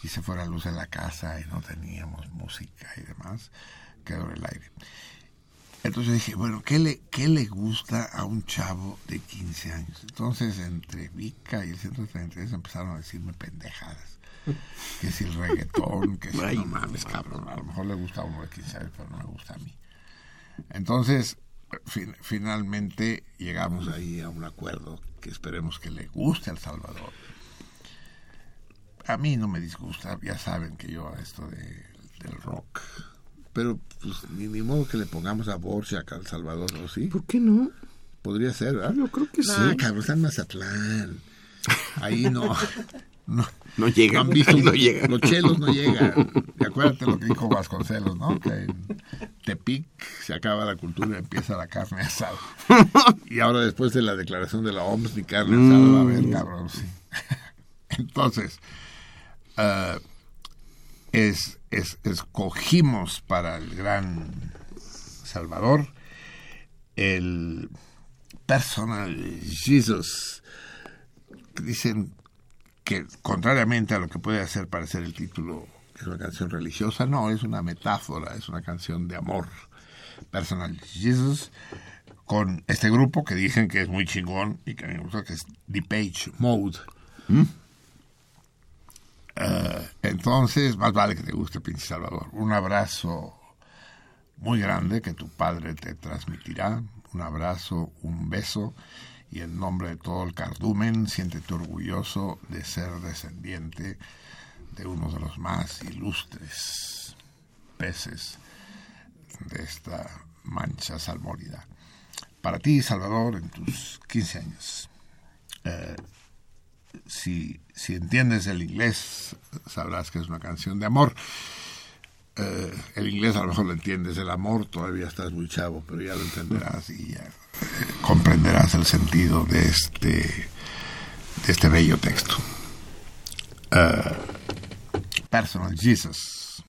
se fue la luz en la casa y no teníamos música y demás, quedó en el aire. Entonces dije, bueno, ¿qué le, ¿qué le gusta a un chavo de 15 años? Entonces, entre Vica y el Centro de 33 empezaron a decirme pendejadas. Que si el reggaetón, que si no mames, cabrón. A lo mejor le gusta a uno de 15 años, pero no me gusta a mí. Entonces, finalmente llegamos ahí a un acuerdo que esperemos que le guste al Salvador. A mí no me disgusta, ya saben que yo a esto de, del rock. Pero pues ni, ni modo que le pongamos a Borjak al Salvador, ¿no? ¿Sí? ¿Por qué no? Podría ser, ¿verdad? Yo creo que sí. cabrón, está en Mazatlán. Ahí no. No, no llegan. no llegan. Los chelos no llegan. Y acuérdate lo que dijo Vasconcelos, ¿no? Que en Tepic se acaba la cultura y empieza la carne asada. Y ahora después de la declaración de la OMS, ni carne asada va a haber, mm. cabrón. Sí. Entonces, uh, es, es, escogimos para el gran Salvador el personal Jesus. Dicen que contrariamente a lo que puede hacer parecer el título, es una canción religiosa, no, es una metáfora, es una canción de amor personal. Jesus, con este grupo que dicen que es muy chingón y que a mí me gusta, que es Page Mode. ¿Mm? Eh, entonces, más vale que te guste, Pinche Salvador. Un abrazo muy grande que tu padre te transmitirá. Un abrazo, un beso y en nombre de todo el cardumen, siéntete orgulloso de ser descendiente de uno de los más ilustres peces de esta mancha salmórida. Para ti, Salvador, en tus 15 años, eh, si, si entiendes el inglés, sabrás que es una canción de amor. Eh, el inglés a lo mejor lo entiendes, el amor todavía estás muy chavo, pero ya lo entenderás y ya comprenderás el sentido de este, de este bello texto. Uh, personal Jesus.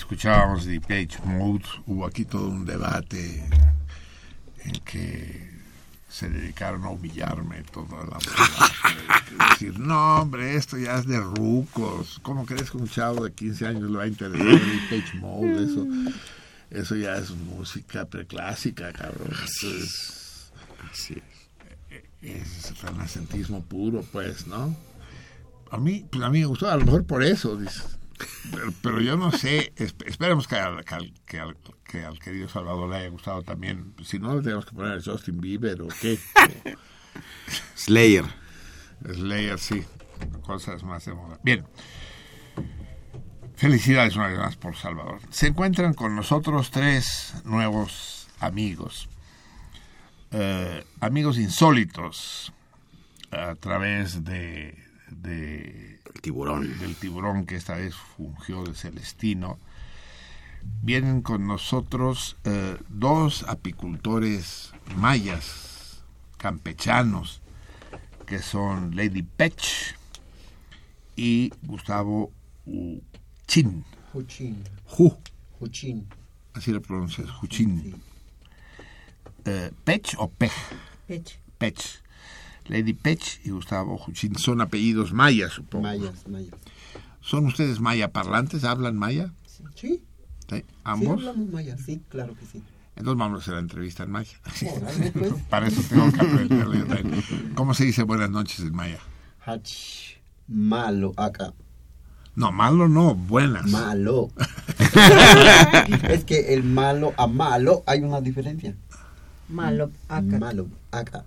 Escuchábamos The Page Mode, hubo aquí todo un debate en que se dedicaron a humillarme toda la decir, no hombre, esto ya es de rucos, ¿cómo crees que un chavo de 15 años le va a interesar el Page Mode? Eso, eso ya es música preclásica, cabrón. es, Así es. es renacentismo puro, pues, ¿no? A mí, pues a mí me gustó, a lo mejor por eso, dice. Pero, pero yo no sé, esp- esperemos que al, que, al, que, al, que al querido Salvador le haya gustado también. Si no, le tenemos que poner a Justin Bieber o qué. Slayer. Slayer, sí. Cosas más de moda. Bien. Felicidades una vez más por Salvador. Se encuentran con nosotros tres nuevos amigos. Eh, amigos insólitos a través de, de El tiburón. del tiburón que esta vez fungió de Celestino. Vienen con nosotros eh, dos apicultores mayas, campechanos, que son Lady Pech y Gustavo Uchin. Huchin. Ju, Huchin. así lo pronuncias, Juchin. Eh, ¿Pech o Pej? Pech. Pech. Lady Pech y Gustavo Juchin son apellidos mayas, supongo. Mayas, mayas. ¿Son ustedes maya parlantes? ¿Hablan maya? Sí. ¿Sí? ¿Sí? Sí, ¿Ambos? hablamos maya, sí, claro que sí. Entonces vamos a hacer la entrevista en maya. Pues. Para eso tengo que aprenderlo yo también. ¿Cómo se dice buenas noches en maya? Hach. Malo, acá. No, malo no, buenas. Malo. es que el malo a malo hay una diferencia. Malo, acá. Malo, acá.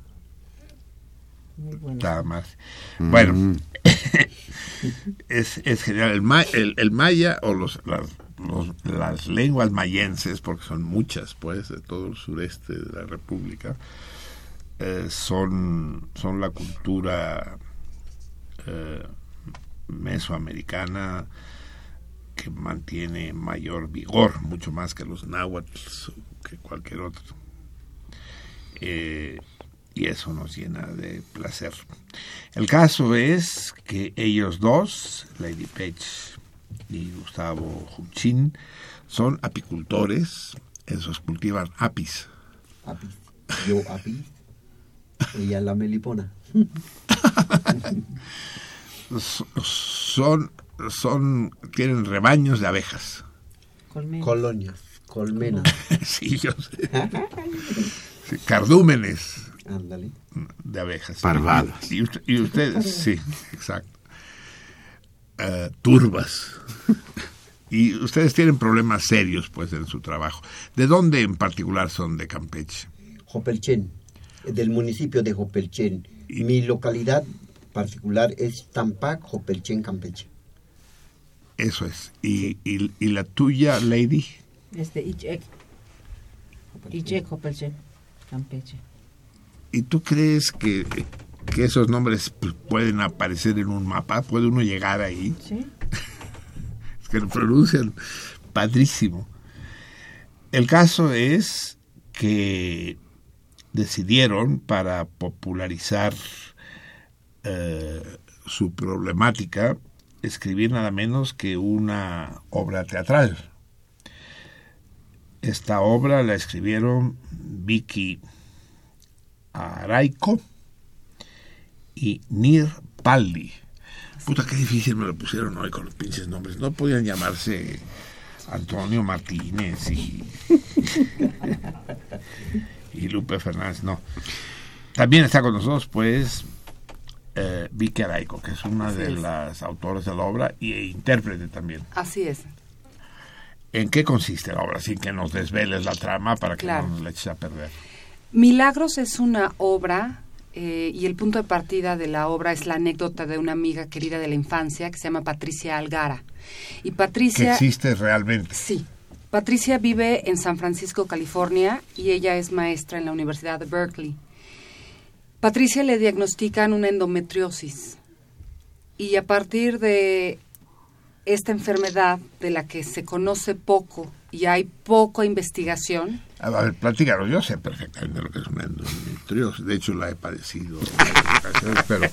Muy bueno. Nada más. Bueno, es, es genial. El, ma- el, el maya o los, las, los- las lenguas mayenses, porque son muchas, pues, de todo el sureste de la República, eh, son, son la cultura eh, mesoamericana que mantiene mayor vigor, mucho más que los náhuatl o que cualquier otro. Eh, y eso nos llena de placer. El caso es que ellos dos, Lady Page y Gustavo Juchin, son apicultores, esos cultivan apis. Apis. Yo apis. Ella la melipona. Son, son, tienen rebaños de abejas. Colmena. Colonias. Colmenas. sí, yo sé. Sí, cardúmenes de abejas. Parvadas. Y, usted- y ustedes, sí, exacto. Eh, turbas. Y ustedes tienen problemas serios, pues, en su trabajo. ¿De dónde en particular son de Campeche? Jopelchen. Del municipio de Jopelchen. Mi localidad particular es Tampac, Jopelchen, Campeche. Eso es. ¿Y, y, y la tuya, Lady? Este, Ichek. Ichek, Jopelchen, Campeche. ¿Y tú crees que, que esos nombres pues, pueden aparecer en un mapa? ¿Puede uno llegar ahí? ¿Sí? Es que lo pronuncian padrísimo. El caso es que decidieron para popularizar eh, su problemática escribir nada menos que una obra teatral. Esta obra la escribieron Vicky Araico y Nir Paldi. Puta, qué difícil me lo pusieron hoy con los pinches nombres. No podían llamarse Antonio Martínez y, y Lupe Fernández, no. También está con nosotros, pues, eh, Vicky Araico, que es una de es. las autores de la obra y e intérprete también. Así es. ¿En qué consiste la obra? Sin que nos desveles la trama para que Claro. no nos la eches a perder. Milagros es una obra eh, y el punto de partida de la obra es la anécdota de una amiga querida de la infancia que se llama Patricia Algara. Y Que Patricia... existe realmente. Sí. Patricia vive en San Francisco, California, y ella es maestra en la Universidad de Berkeley. Patricia le diagnostican una endometriosis. Y a partir de esta enfermedad de la que se conoce poco y hay poca investigación. A ver, platícalo, yo sé perfectamente lo que es una endometriosis, de hecho la he padecido pero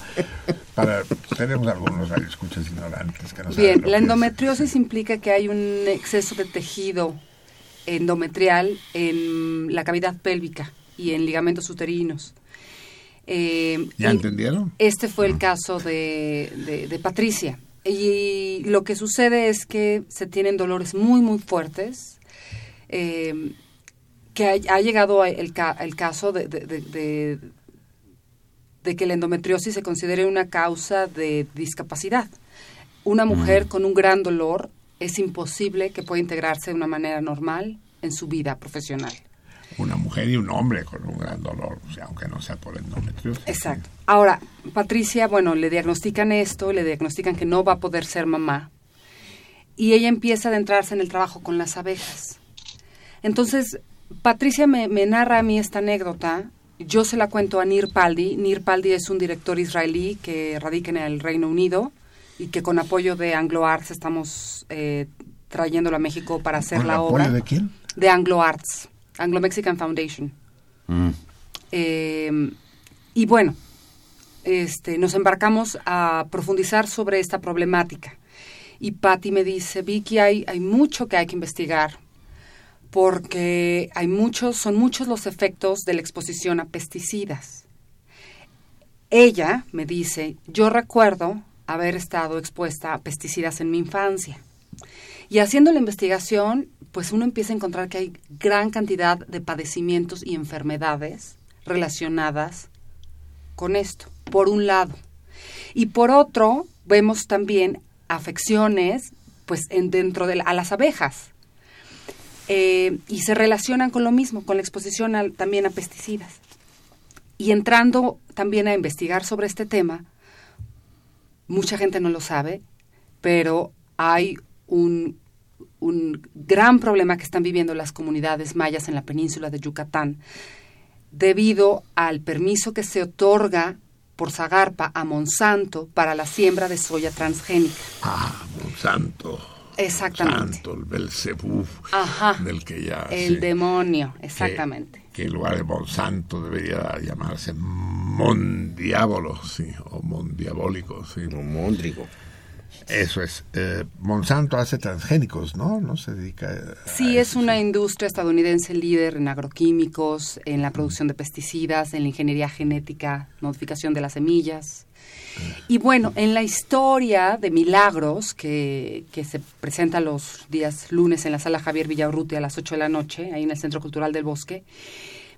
para, tenemos algunos escuchas ignorantes que no Bien, la endometriosis implica que hay un exceso de tejido endometrial en la cavidad pélvica y en ligamentos uterinos. Eh, ¿Ya entendieron? Este fue el caso de, de, Patricia. Y lo que sucede es que se tienen dolores muy, muy fuertes, eh, que ha, llegado el, el caso de, de, de, que la endometriosis se considere una causa de discapacidad. Una mujer mm. con un gran dolor es imposible que pueda integrarse de una manera normal en su vida profesional una mujer y un hombre con un gran dolor, o sea, aunque no sea por endometriosis. Exacto. Ahora, Patricia, bueno, le diagnostican esto, le diagnostican que no va a poder ser mamá, y ella empieza a adentrarse en el trabajo con las abejas. Entonces, Patricia me, narra a mí esta anécdota, yo se la cuento a Nir Paldi. Nir Paldi es un director israelí que radica en el Reino Unido y que con apoyo de Anglo Arts estamos eh, trayéndolo a México para hacer la obra. de quién? De Anglo Arts. Anglo-Mexican Foundation. Mm. Eh, y bueno, este, nos embarcamos a profundizar sobre esta problemática. Y Patty me dice, Vicky, hay, hay mucho que hay que investigar porque hay muchos, son muchos los efectos de la exposición a pesticidas. Ella me dice, yo recuerdo haber estado expuesta a pesticidas en mi infancia. Y haciendo la investigación, pues uno empieza a encontrar que hay gran cantidad de padecimientos y enfermedades relacionadas con esto, por un lado. Y por otro, vemos también afecciones pues en, dentro de a las abejas. Eh, y se relacionan con lo mismo, con la exposición también a pesticidas. Y entrando también a investigar sobre este tema, mucha gente no lo sabe, pero hay un un gran problema que están viviendo las comunidades mayas en la península de Yucatán debido al permiso que se otorga por Zagarpa a Monsanto para la siembra de soya transgénica. Ah, Monsanto. Exactamente. Monsanto, el Belcebú, del que ya... El demonio, exactamente. Que, en lugar de Monsanto debería llamarse Mondiábolo, sí, o Mondiabólico, sí. O Mondrigo. Eso es. Eh, Monsanto hace transgénicos, ¿no? No se dedica. A sí, es una industria estadounidense líder en agroquímicos, en la producción de pesticidas, en la ingeniería genética, modificación de las semillas. Y bueno, en la historia de Milagros, que, que se presenta los días lunes en la sala Javier Villaurruti a las 8 de la noche, ahí en el Centro Cultural del Bosque,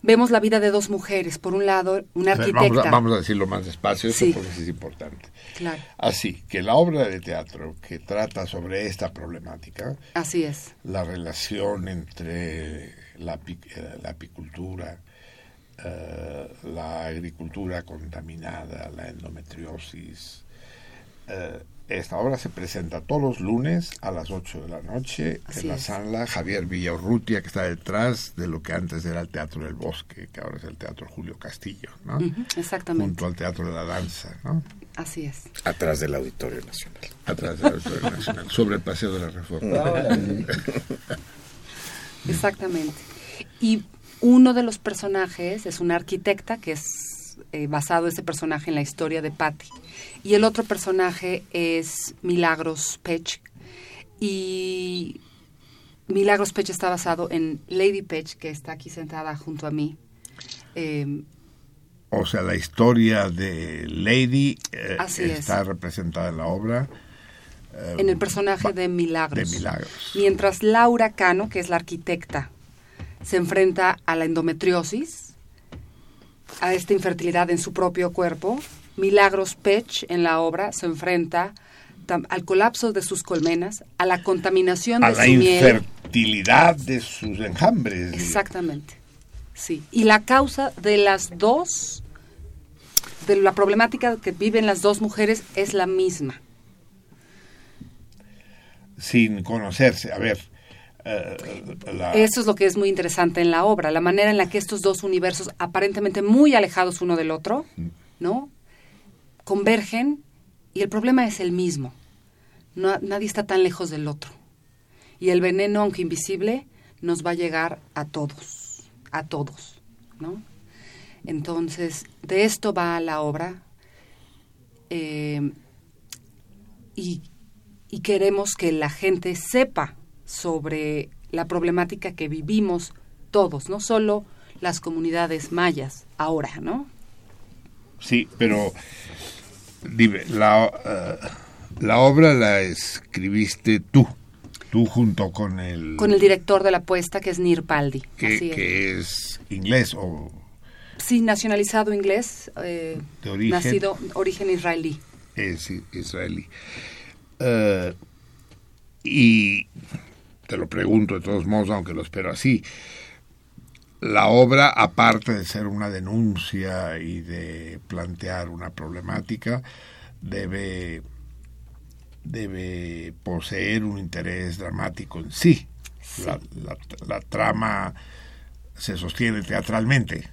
vemos la vida de dos mujeres. Por un lado, una arquitecta. Vamos a, decirlo más despacio, eso porque es importante. Claro. Así que la obra de teatro que trata sobre esta problemática. Así es. La relación entre la, eh, la apicultura, eh, la agricultura contaminada, la endometriosis, eh, esta obra se presenta todos los lunes a las 8 de la noche en la sala Javier Villaurrutia, que está detrás de lo que antes era el Teatro del Bosque, que ahora es el Teatro Julio Castillo, ¿no? exactamente. Junto al Teatro de la Danza, ¿no? Así es. Atrás del Auditorio Nacional. Atrás del Auditorio Nacional, sobre el Paseo de la Reforma. Exactamente. Y uno de los personajes es una arquitecta que es eh, basado ese personaje en la historia de Patty y el otro personaje es Milagros Pech. Y Milagros Pech está basado en Lady Pech, que está aquí sentada junto a mí. Em, o sea, la historia de Lady eh, está representada en la obra. Eh, en el personaje de Milagros. de Milagros. Mientras Laura Cano, que es la arquitecta, se enfrenta a la endometriosis, a esta infertilidad en su propio cuerpo, Milagros Pech en la obra se enfrenta al colapso de sus colmenas, a la contaminación de su miel. A la infertilidad de sus enjambres. Exactamente, sí. Y la causa de las dos, de la problemática que viven las dos mujeres es la misma. Sin conocerse, a ver. Eh, Eso es lo que es muy interesante en la obra, la manera en la que estos dos universos aparentemente muy alejados uno del otro, ¿no? Convergen y el problema es el mismo. No- nadie está tan lejos del otro. Y el veneno, aunque invisible, nos va a llegar a todos, a todos, ¿no? Entonces, de esto va la obra. eh, y, y queremos que la gente sepa sobre la problemática que vivimos todos, no solo las comunidades mayas ahora, ¿no? Sí, pero dime, la, eh, la obra la escribiste tú, tú junto con el Con el director de la puesta, que es Nir Paldi. que, Así es. que es inglés o Sí, nacionalizado inglés, eh, De origen. nacido origen israelí. es israelí. Eh, y te lo pregunto de todos modos, aunque lo espero así. La obra, aparte de ser una denuncia y de plantear una problemática, debe, debe poseer un interés dramático en sí. La, la- la trama se sostiene teatralmente.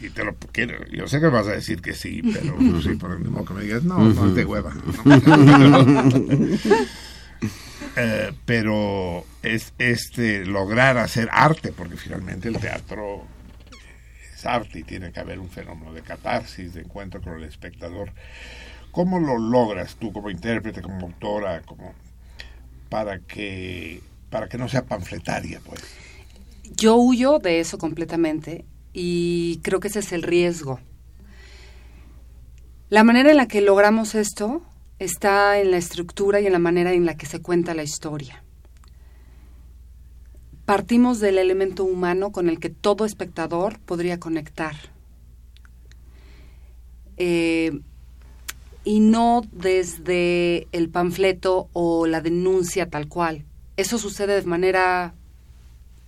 Y te lo quiero, yo sé que vas a decir que sí, pero sí, por el mismo que me digas, no, no es de hueva. Eh, pero es este lograr hacer arte, porque finalmente el teatro es arte y tiene que haber un fenómeno de catarsis, de encuentro con el espectador. ¿Cómo lo logras tú como intérprete, como autora, como para que para que no sea panfletaria, pues? Yo huyo de eso completamente y creo que ese es el riesgo. La manera en la que logramos esto está en la estructura y en la manera en la que se cuenta la historia. Partimos del elemento humano con el que todo espectador podría conectar. Eh, y no desde el panfleto o la denuncia tal cual. Eso sucede de manera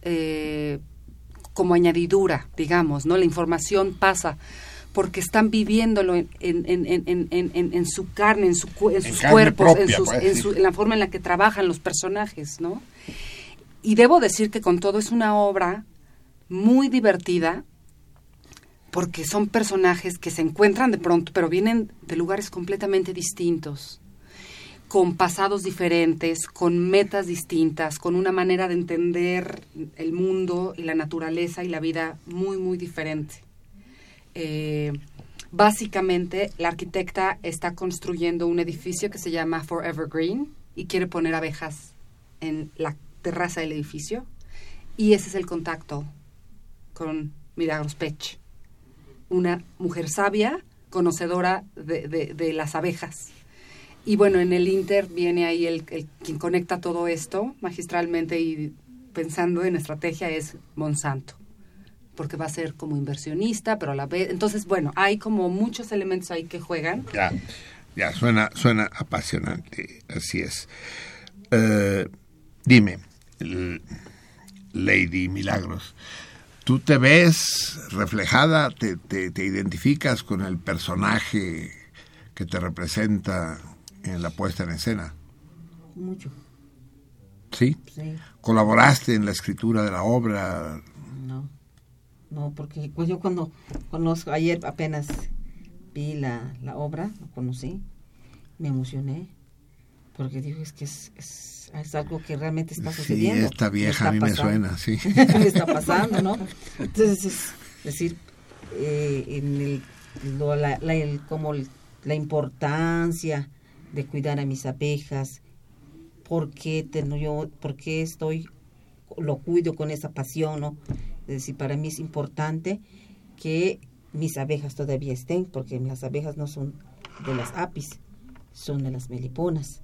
eh, como añadidura, digamos, ¿no? La información pasa porque están viviéndolo en, en, su carne, en, su, sus cuerpos, propia, sus- su- en la forma en la que trabajan los personajes, ¿no? Y debo decir que con todo es una obra muy divertida porque son personajes que se encuentran de pronto, pero vienen de lugares completamente distintos, con pasados diferentes, con metas distintas, con una manera de entender el mundo y la naturaleza y la vida muy, muy diferente. Eh, básicamente, la arquitecta está construyendo un edificio que se llama Forever Green y quiere poner abejas en la terraza del edificio. Y ese es el contacto con Milagros Pech, una mujer sabia, conocedora de, las abejas. Y bueno, en el Inter viene ahí el- quien conecta todo esto magistralmente y pensando en estrategia es Monsanto, porque va a ser como inversionista, pero a la vez, entonces bueno, hay como muchos elementos ahí que juegan. Ya, ya, suena, suena apasionante, así es. Eh, dime, Lady Milagros, ¿tú te ves reflejada, te, te, te identificas con el personaje que te representa en la puesta en escena? Mucho, ¿Sí? sí. ¿Colaboraste en la escritura de la obra? No, porque pues yo cuando conozco, ayer apenas vi la, la obra, lo conocí, me emocioné, porque digo, es que es, es, es algo que realmente está Sí, sucediendo. esta vieja a mí está me pasando. suena, sí. me está pasando, ¿no? Entonces, es decir, eh, en el, lo- la, la- el- como el- la importancia de cuidar a mis abejas, por qué, tengo yo, por qué estoy, lo cuido con esa pasión, ¿no? Es decir, para mí es importante que mis abejas todavía estén, porque las abejas no son de las apis, son de las meliponas,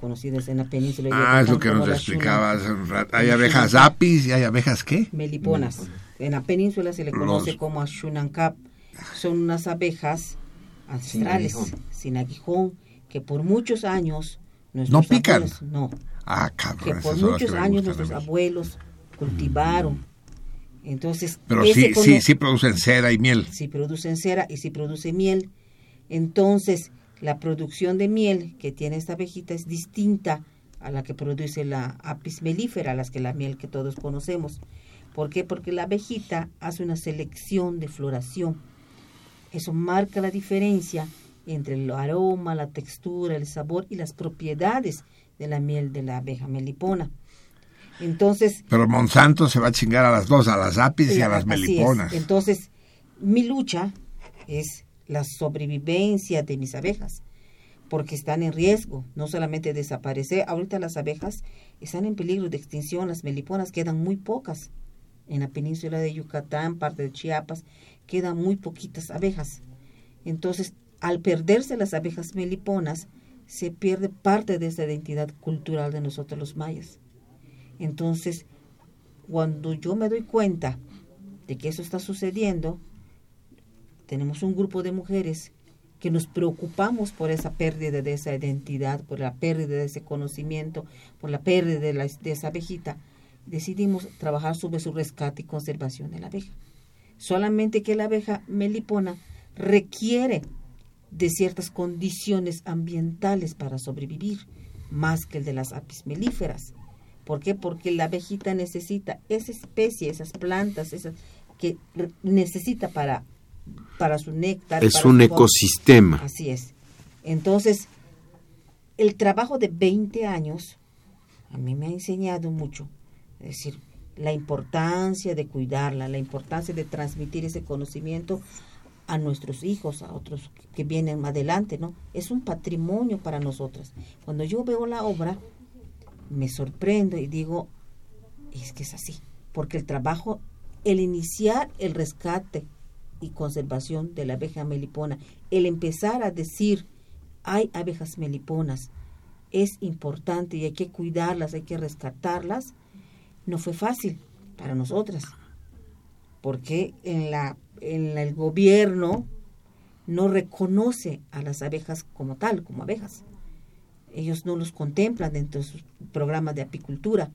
conocidas en la península. Ah, es lo que nos explicaba hace un rato. Hay abejas apis y hay abejas qué? Meliponas. En la península se le Los- conoce como Ashunankap. Son unas abejas ancestrales, aguijón. sin aguijón, que por muchos años... ¿No nuestros pican? abuelos- no, Ah, que cabrón, por son las muchos que años nuestros abuelos cultivaron. Entonces, Pero sí, sí, sí producen cera y miel. si producen cera y si produce miel. Entonces, la producción de miel que tiene esta abejita es distinta a la que produce la apis mellifera, las que la miel que todos conocemos. ¿Por qué? Porque la abejita hace una selección de floración. Eso marca la diferencia entre el aroma, la textura, el sabor y las propiedades de la miel de la abeja melipona. Entonces... Pero Monsanto se va a chingar a las dos, a las apis y a las meliponas. Entonces, mi lucha es la sobrevivencia de mis abejas, porque están en riesgo, no solamente desaparecer, ahorita las abejas están en peligro de extinción, las meliponas quedan muy pocas. En la península de Yucatán, parte de Chiapas, quedan muy poquitas abejas. Entonces, al perderse las abejas meliponas, se pierde parte de esa identidad cultural de nosotros los mayas. Entonces, cuando yo me doy cuenta de que eso está sucediendo, tenemos un grupo de mujeres que nos preocupamos por esa pérdida de esa identidad, por la pérdida de ese conocimiento, por la pérdida de, la, esa abejita, decidimos trabajar sobre su rescate y conservación de la abeja. Solamente que la abeja melipona requiere de ciertas condiciones ambientales para sobrevivir, más que el de las apis melíferas. ¿Por qué? Porque la abejita necesita esa especie, esas plantas, esas que necesita para, para su néctar. Es un ecosistema. Así es. Entonces, el trabajo de 20 años a mí me ha enseñado mucho. Es decir, la importancia de cuidarla, la importancia de transmitir ese conocimiento a nuestros hijos, a otros que vienen adelante, ¿no? Es un patrimonio para nosotras. Cuando yo veo la obra, me sorprendo y digo, es que es así, porque el trabajo, el iniciar el rescate y conservación de la abeja melipona, el empezar a decir, hay abejas meliponas, es importante y hay que cuidarlas, hay que rescatarlas, no fue fácil para nosotras, porque en la en el gobierno no reconoce a las abejas como tal, como abejas. Ellos no los contemplan dentro de sus programas de apicultura.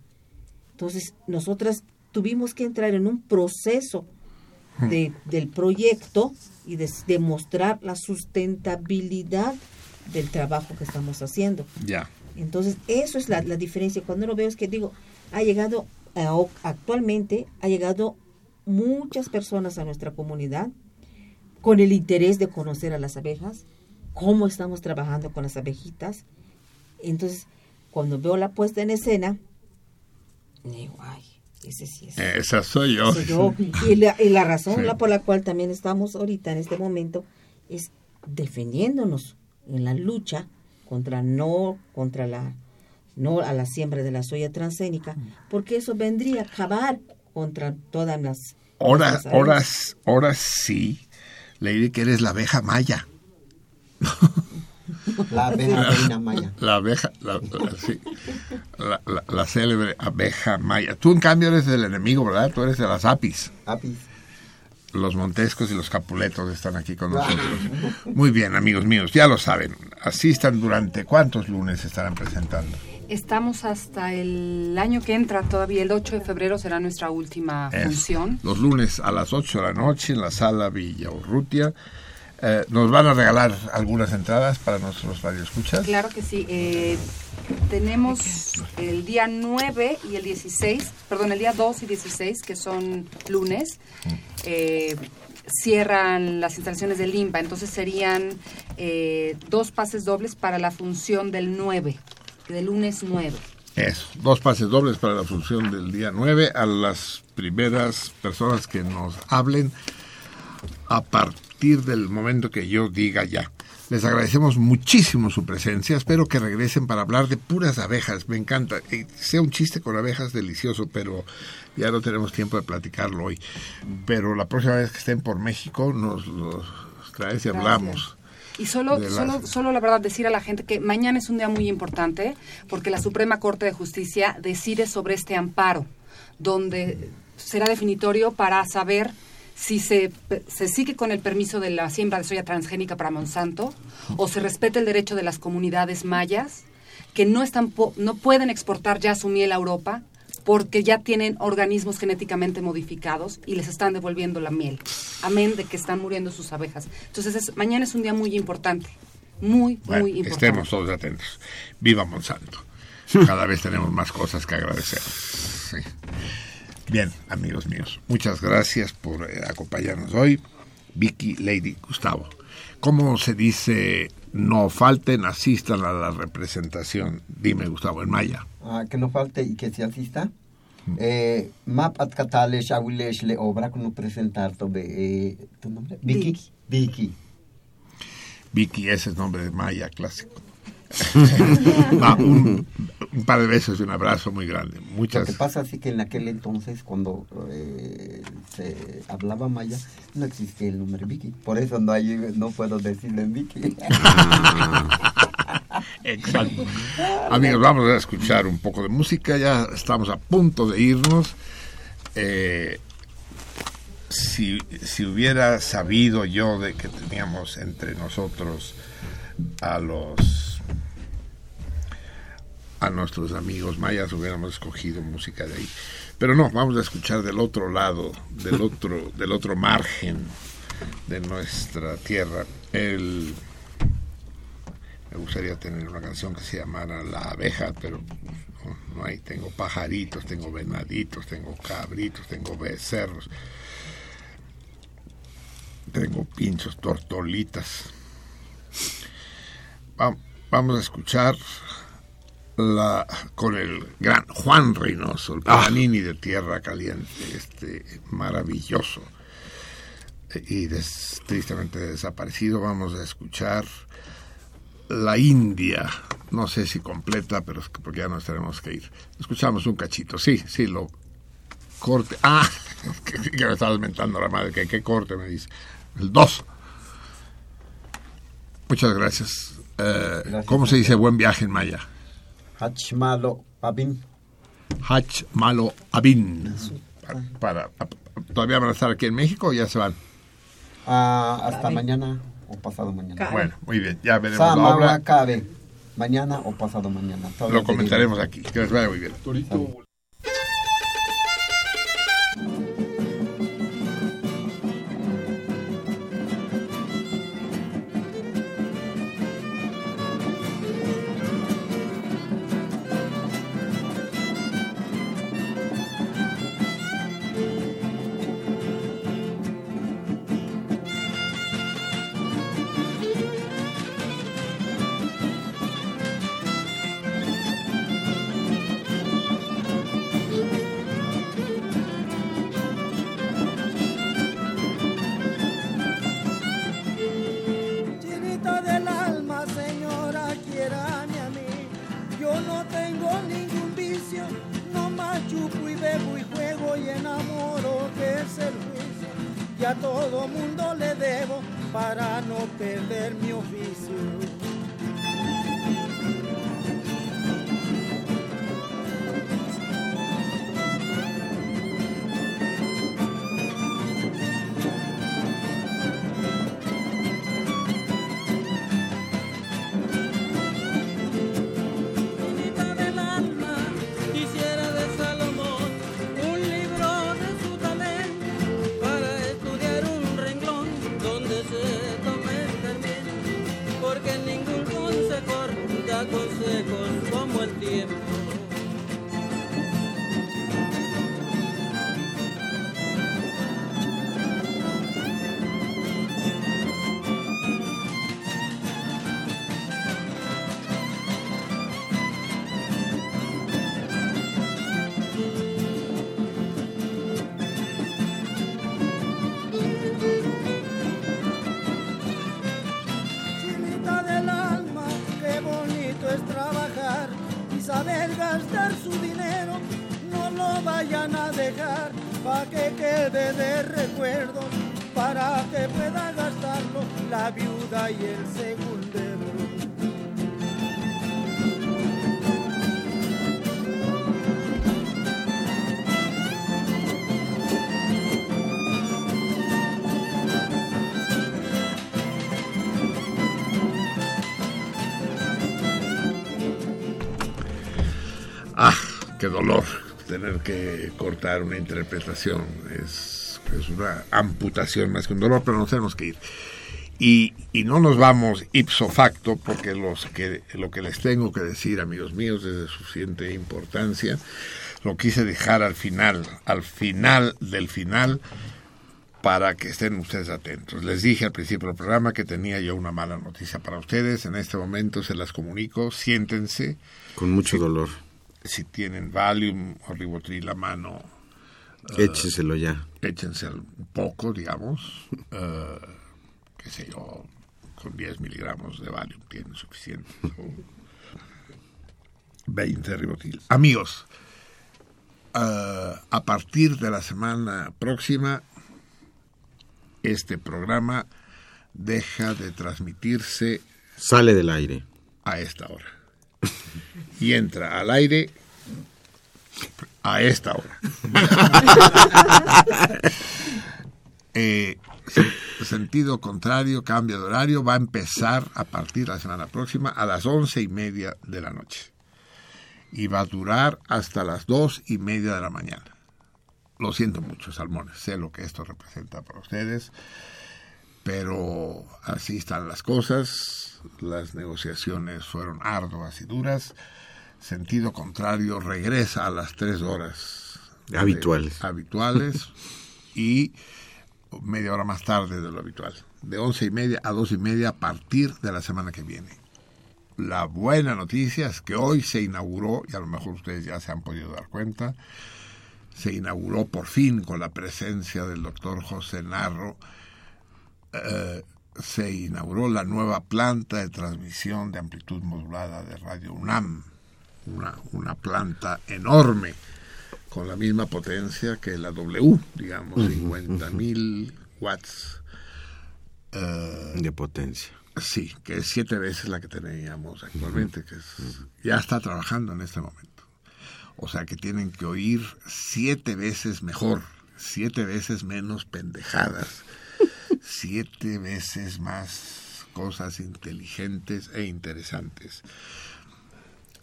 Entonces, nosotras tuvimos que entrar en un proceso de, del proyecto y de demostrar la sustentabilidad del trabajo que estamos haciendo. Ya. Entonces, eso es la, la diferencia. Cuando lo veo es que digo, ha llegado, actualmente ha llegado muchas personas a nuestra comunidad con el interés de conocer a las abejas, cómo estamos trabajando con las abejitas. Entonces, cuando veo la puesta en escena, digo, ay, ese sí es. Esa soy yo. Y, la, razón por la cual también estamos ahorita en este momento es defendiéndonos en la lucha contra no, contra la, no a la siembra de la soya transgénica, porque eso vendría a acabar contra todas las... Horas, horas, horas sí, le que eres la abeja maya. La abeja maya. La abeja, la, sí, la, célebre abeja maya. Tú en cambio eres del enemigo, ¿verdad? Tú eres de las apis. Apis. Los montescos y los capuletos están aquí con nosotros. Muy bien, amigos míos, ya lo saben. Asistan durante cuántos lunes estarán presentando. Estamos hasta el año que entra, todavía el 8 de febrero será nuestra última función. Los lunes a las 8 de la noche en la sala Villa Urrutia. Eh, ¿Nos van a regalar algunas entradas para nuestros radioescuchas? Claro que sí. Eh, tenemos el día 9 y el 16, perdón, el día 2 y 16, que son lunes. Eh, cierran las instalaciones del Limba, entonces serían dos pases dobles para la función del 9 de lunes 9. Eso, dos pases dobles para la función del día 9 a las primeras personas que nos hablen a partir del momento que yo diga ya. Les agradecemos muchísimo su presencia. Espero que regresen para hablar de puras abejas. Me encanta. sea un chiste con abejas delicioso, pero ya no tenemos tiempo de platicarlo hoy. Pero la próxima vez que estén por México nos los traes y hablamos. Y solo, solo, solo la verdad decir a la gente que mañana es un día muy importante porque la Suprema Corte de Justicia decide sobre este amparo, donde será definitorio para saber si se, se, sigue con el permiso de la siembra de soya transgénica para Monsanto o se respeta el derecho de las comunidades mayas que no, están no pueden exportar ya su miel a Europa porque ya tienen organismos genéticamente modificados y les están devolviendo la miel, amén de que están muriendo sus abejas. Entonces, mañana es un día muy importante, muy, muy importante. Estemos todos atentos. Viva Monsanto. Cada vez tenemos más cosas que agradecer. Bien, amigos míos, muchas gracias por eh, acompañarnos hoy. Vicky, Lady, Gustavo. ¿Cómo se dice no falten, asistan a la representación. Dime, Gustavo, en Maya. Ah, que no falte y que se asista. Eh, map at catales awilesh le obra con presentar sobre eh, tu nombre Vicky Vicky Vicky ese es nombre de Maya clásico Va, un, un par de besos y un abrazo muy grande Lo muchas que pasa así que en aquel entonces cuando eh, se hablaba maya no existía el nombre Vicky por eso no hay no puedo decirle Vicky Exacto. Amigos, vamos a escuchar un poco de música. Ya estamos a punto de irnos. Eh, si, si hubiera sabido yo de que teníamos entre nosotros a los a nuestros amigos mayas hubiéramos escogido música de ahí. Pero no, vamos a escuchar del otro lado, del otro, del otro margen de nuestra tierra. El me gustaría tener una canción que se llamara La abeja, pero no, no hay. Tengo pajaritos, tengo venaditos, tengo cabritos, tengo becerros, tengo pinchos, tortolitas. Va- vamos a escuchar la con el gran Juan Reynoso, el Paganini de Tierra Caliente, este maravilloso y des- tristemente desaparecido. Vamos a escuchar la India, no sé si completa, pero es que porque ya nos tenemos que ir. Escuchamos un cachito, sí, sí, lo corte. Ah, que, que me estabas mentando la madre, que qué corte me dice. El 2. Muchas gracias. Eh, Gracias. ¿Cómo se dice buen viaje en maya? Hachmalo Pabin Hach Malo Abin. Para, para- ¿Todavía van a estar aquí en México o ya se van? Ah, hasta mañana o pasado mañana Bueno, muy bien, ya veremos la obra. Cabe mañana o pasado mañana Lo comentaremos aquí. Que les vaya muy bien. Torito. Dolor tener que cortar una interpretación. Es, es una amputación más que un dolor, pero nos tenemos que ir. Y, y no nos vamos ipso facto, porque los que, lo que les tengo que decir, amigos míos, es de suficiente importancia. Lo quise dejar al final, al final del final, para que estén ustedes atentos. Les dije al principio del programa que tenía yo una mala noticia para ustedes. En este momento se las comunico. Siéntense. Con mucho dolor. Si tienen Valium o Ribotril a mano. Échenselo ya. Échense un poco, digamos. Uh, qué sé yo, con 10 miligramos de Valium tienen suficiente. 20 de Ribotril. Amigos, uh, a partir de la semana próxima este programa deja de transmitirse. Sale del aire. A esta hora. Y entra al aire a esta hora. eh, sentido contrario, cambio de horario, va a empezar a partir de la semana próxima a las once y media de la noche. Y va a durar hasta las dos y media de la mañana. Lo siento mucho, Salmones, sé lo que esto representa para ustedes, pero así están las cosas, las negociaciones fueron arduas y duras, sentido contrario regresa a las tres horas habituales, habituales y media hora más tarde de lo habitual, de once y media a dos y media a partir de la semana que viene. La buena noticia es que hoy se inauguró, y a lo mejor ustedes ya se han podido dar cuenta, se inauguró por fin con la presencia del doctor José Narro, eh, se inauguró la nueva planta de transmisión de amplitud modulada de Radio UNAM, una, una planta enorme, con la misma potencia que la W, digamos, 50 mil watts. Uh, de potencia. Sí, que es siete veces la que teníamos actualmente, que es, ya está trabajando en este momento. O sea que tienen que oír siete veces mejor, siete veces menos pendejadas, siete veces más cosas inteligentes e interesantes.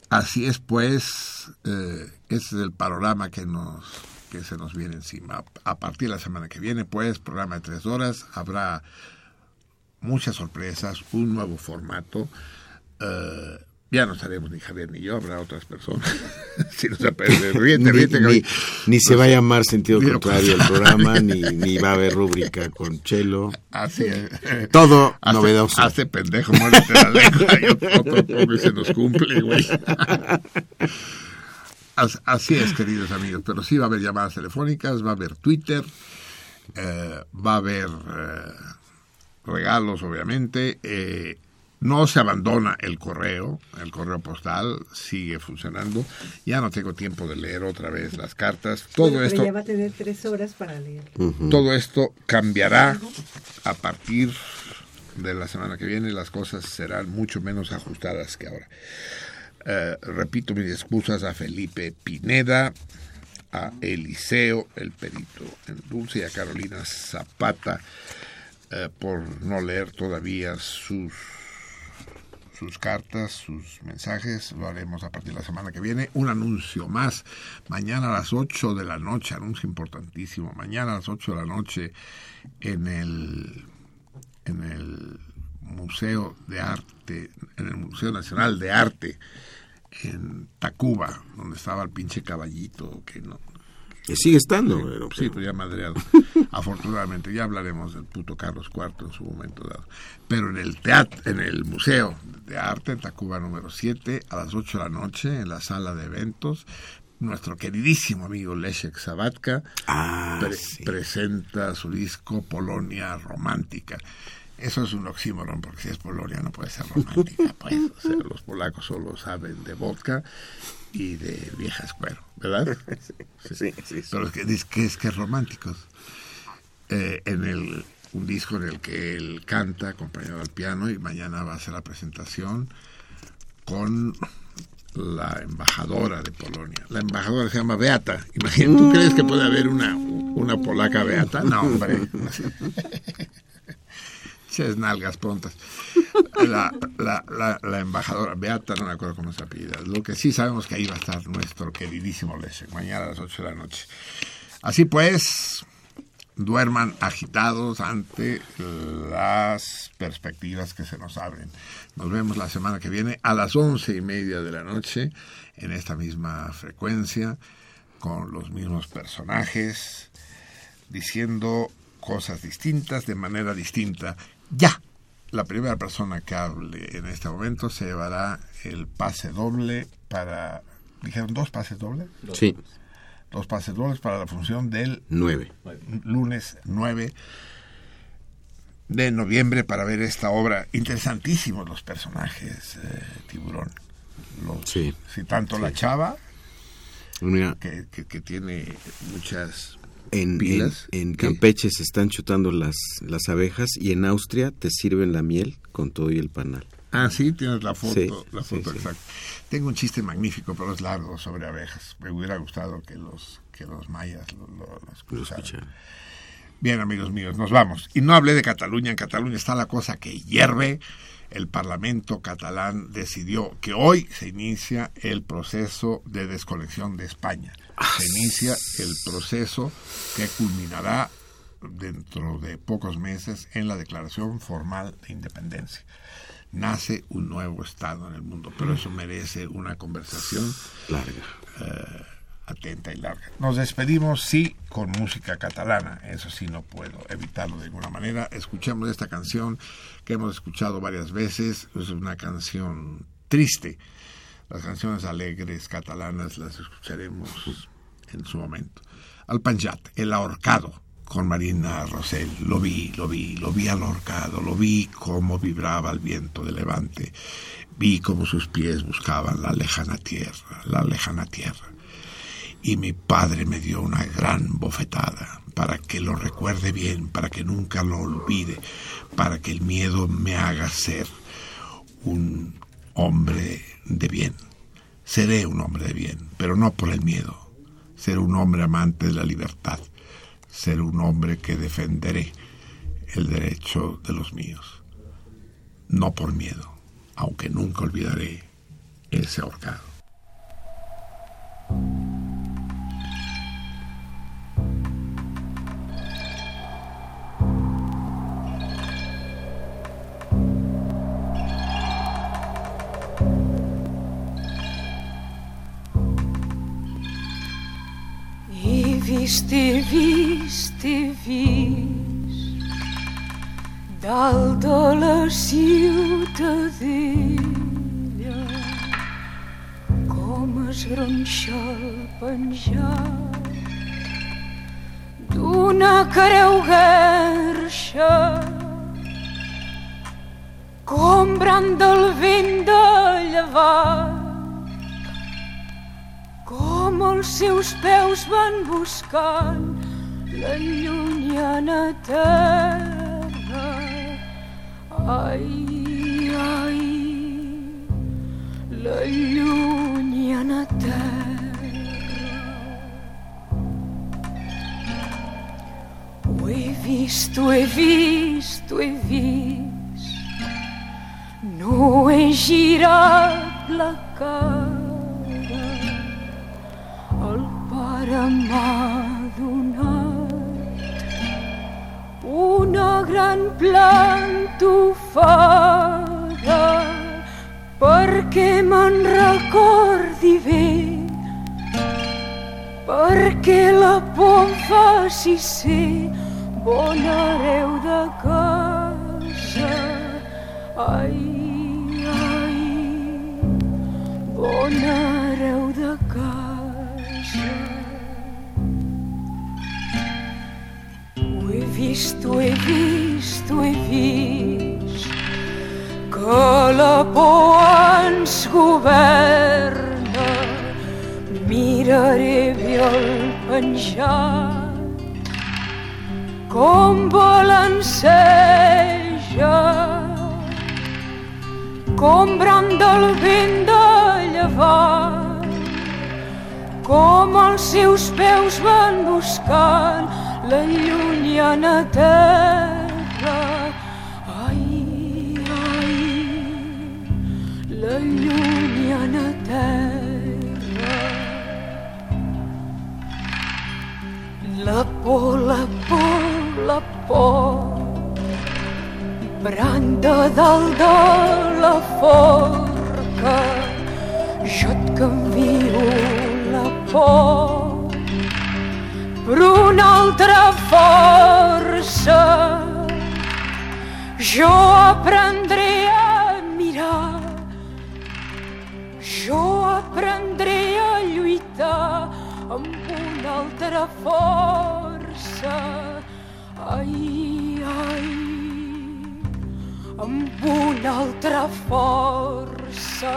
Así es, pues, eh, ese es el panorama que nos que se nos viene encima. A partir de la semana que viene, pues, programa de tres horas, habrá muchas sorpresas, un nuevo formato. Uh, ya no estaremos ni Javier ni yo, habrá otras personas. si no se ríete, ríete, ni, ni, se va a llamar sentido contrario el programa, ni, ni va a haber rúbrica con Chelo. Así es. Todo hace, novedoso. Hace pendejo, muérete la lengua y otro poco se nos cumple, güey. Así es, queridos amigos, pero sí va a haber llamadas telefónicas, va a haber Twitter, eh, va a haber eh, regalos, obviamente. Eh, no se abandona el correo, el correo postal sigue funcionando. Ya no tengo tiempo de leer otra vez las cartas. Todo Pero esto. ya va a tener tres horas para leer. Todo esto cambiará a partir de la semana que viene. Las cosas serán mucho menos ajustadas que ahora. Eh, repito mis excusas a Felipe Pineda, a Eliseo, el perito en Dulce, y a Carolina Zapata eh, por no leer todavía sus sus cartas, sus mensajes, lo haremos a partir de la semana que viene. Un anuncio más, mañana a las 8 de la noche, anuncio importantísimo, mañana a las 8 de la noche en el, en el Museo de Arte, en el Museo Nacional de Arte, en Tacuba, donde estaba el pinche caballito, que no, que sigue estando. Sí, pero, sí, pues ya madreado. Afortunadamente, ya hablaremos del puto Carlos IV en su momento dado. Pero en el teatro, en el Museo de Arte, en Tacuba número 7, a las 8 de la noche, en la sala de eventos, nuestro queridísimo amigo Leszek Sabatka ah, pre sí. presenta su disco Polonia Romántica. Eso es un oxímoron, porque si es Polonia no puede ser romántica. Pues. O sea, los polacos solo saben de vodka y de viejas cuero, ¿verdad? Sí, sí, sí. Pero es que, es que es que es románticos. Eh, en el, un disco en el que él canta acompañado al piano y mañana va a hacer la presentación con la embajadora de Polonia. La embajadora se llama Beata. Imagínate, ¿tú crees que puede haber una, una polaca Beata? No, hombre. Ches nalgas prontas. La, la, embajadora Beata, no me acuerdo cómo se apellida. Lo que sí sabemos que ahí va a estar nuestro queridísimo Leszek, mañana a las 8 de la noche. Así pues, duerman agitados ante las perspectivas que se nos abren. Nos vemos la semana que viene a las once y media de la noche en esta misma frecuencia con los mismos personajes diciendo cosas distintas de manera distinta. Ya, la primera persona que hable en este momento se llevará el pase doble para... ¿Dijeron dos pases dobles? Sí. Dos pases dobles para la función del 9. lunes 9 de noviembre para ver esta obra. Interesantísimos los personajes, eh, Tiburón. Los, Sí. Si tanto la chava, Mira, que, que- que tiene muchas en, pilas. Campeche se están chutando las, las abejas y en Austria te sirven la miel con todo y el panal. Ah, sí, tienes la foto, Sí, la foto sí. exacta. Tengo un chiste magnífico, pero es largo sobre abejas. Me hubiera gustado que los que los mayas lo, lo- escucharan. Bien, amigos míos, nos vamos. Y no hablé de Cataluña. En Cataluña está la cosa que hierve. El Parlamento catalán decidió que hoy se inicia el proceso de desconexión de España. Se inicia el proceso que culminará dentro de pocos meses en la declaración formal de independencia. Nace un nuevo Estado en el mundo, pero eso merece una conversación Larga. Atenta y larga. Nos despedimos, sí, con música catalana. Eso sí, no puedo evitarlo de ninguna manera. Escuchemos esta canción que hemos escuchado varias veces. Es una canción triste. Las canciones alegres catalanas las escucharemos en su momento. Al Panjat, El ahorcado, con Marina Rosell. Lo vi, lo vi, lo vi al ahorcado. Lo vi cómo vibraba el viento de levante. Vi cómo sus pies buscaban la lejana tierra, la lejana tierra y mi padre me dio una gran bofetada para que lo recuerde bien, para que nunca lo olvide, para que el miedo me haga ser un hombre de bien. Seré un hombre de bien, pero no por el miedo. Seré un hombre amante de la libertad. Seré un hombre que defenderé el derecho de los míos. No por miedo, aunque nunca olvidaré ese ahorcado. Vist, he vist, he vist dalt de la ciutadella com es gronxa el penjat d'una creu guerxa com branda el vent de llevant com els seus peus van buscant la llunyana terra. Ai, ai, la llunyana terra. Ho he vist, ho he vist, ho he vist, no he girat la cara pare m'ha donat una gran plantofada perquè me'n recordi bé perquè la por em faci ser bona hereu de casa. Ai, ai bona hereu de casa ho he vist, ho he vist, que la por ens governa. Miraré bé el penjat com balanceja com branda el vent de llevant com els seus peus van buscant la llunyana terra. Ai, ai, la llunyana terra. La por, la por, la por, branda dalt de la forca, jo et canvio la por per una altra força Jo aprendré a mirar, jo aprendré a lluitar amb una altra força. Ai, ai, amb una altra força.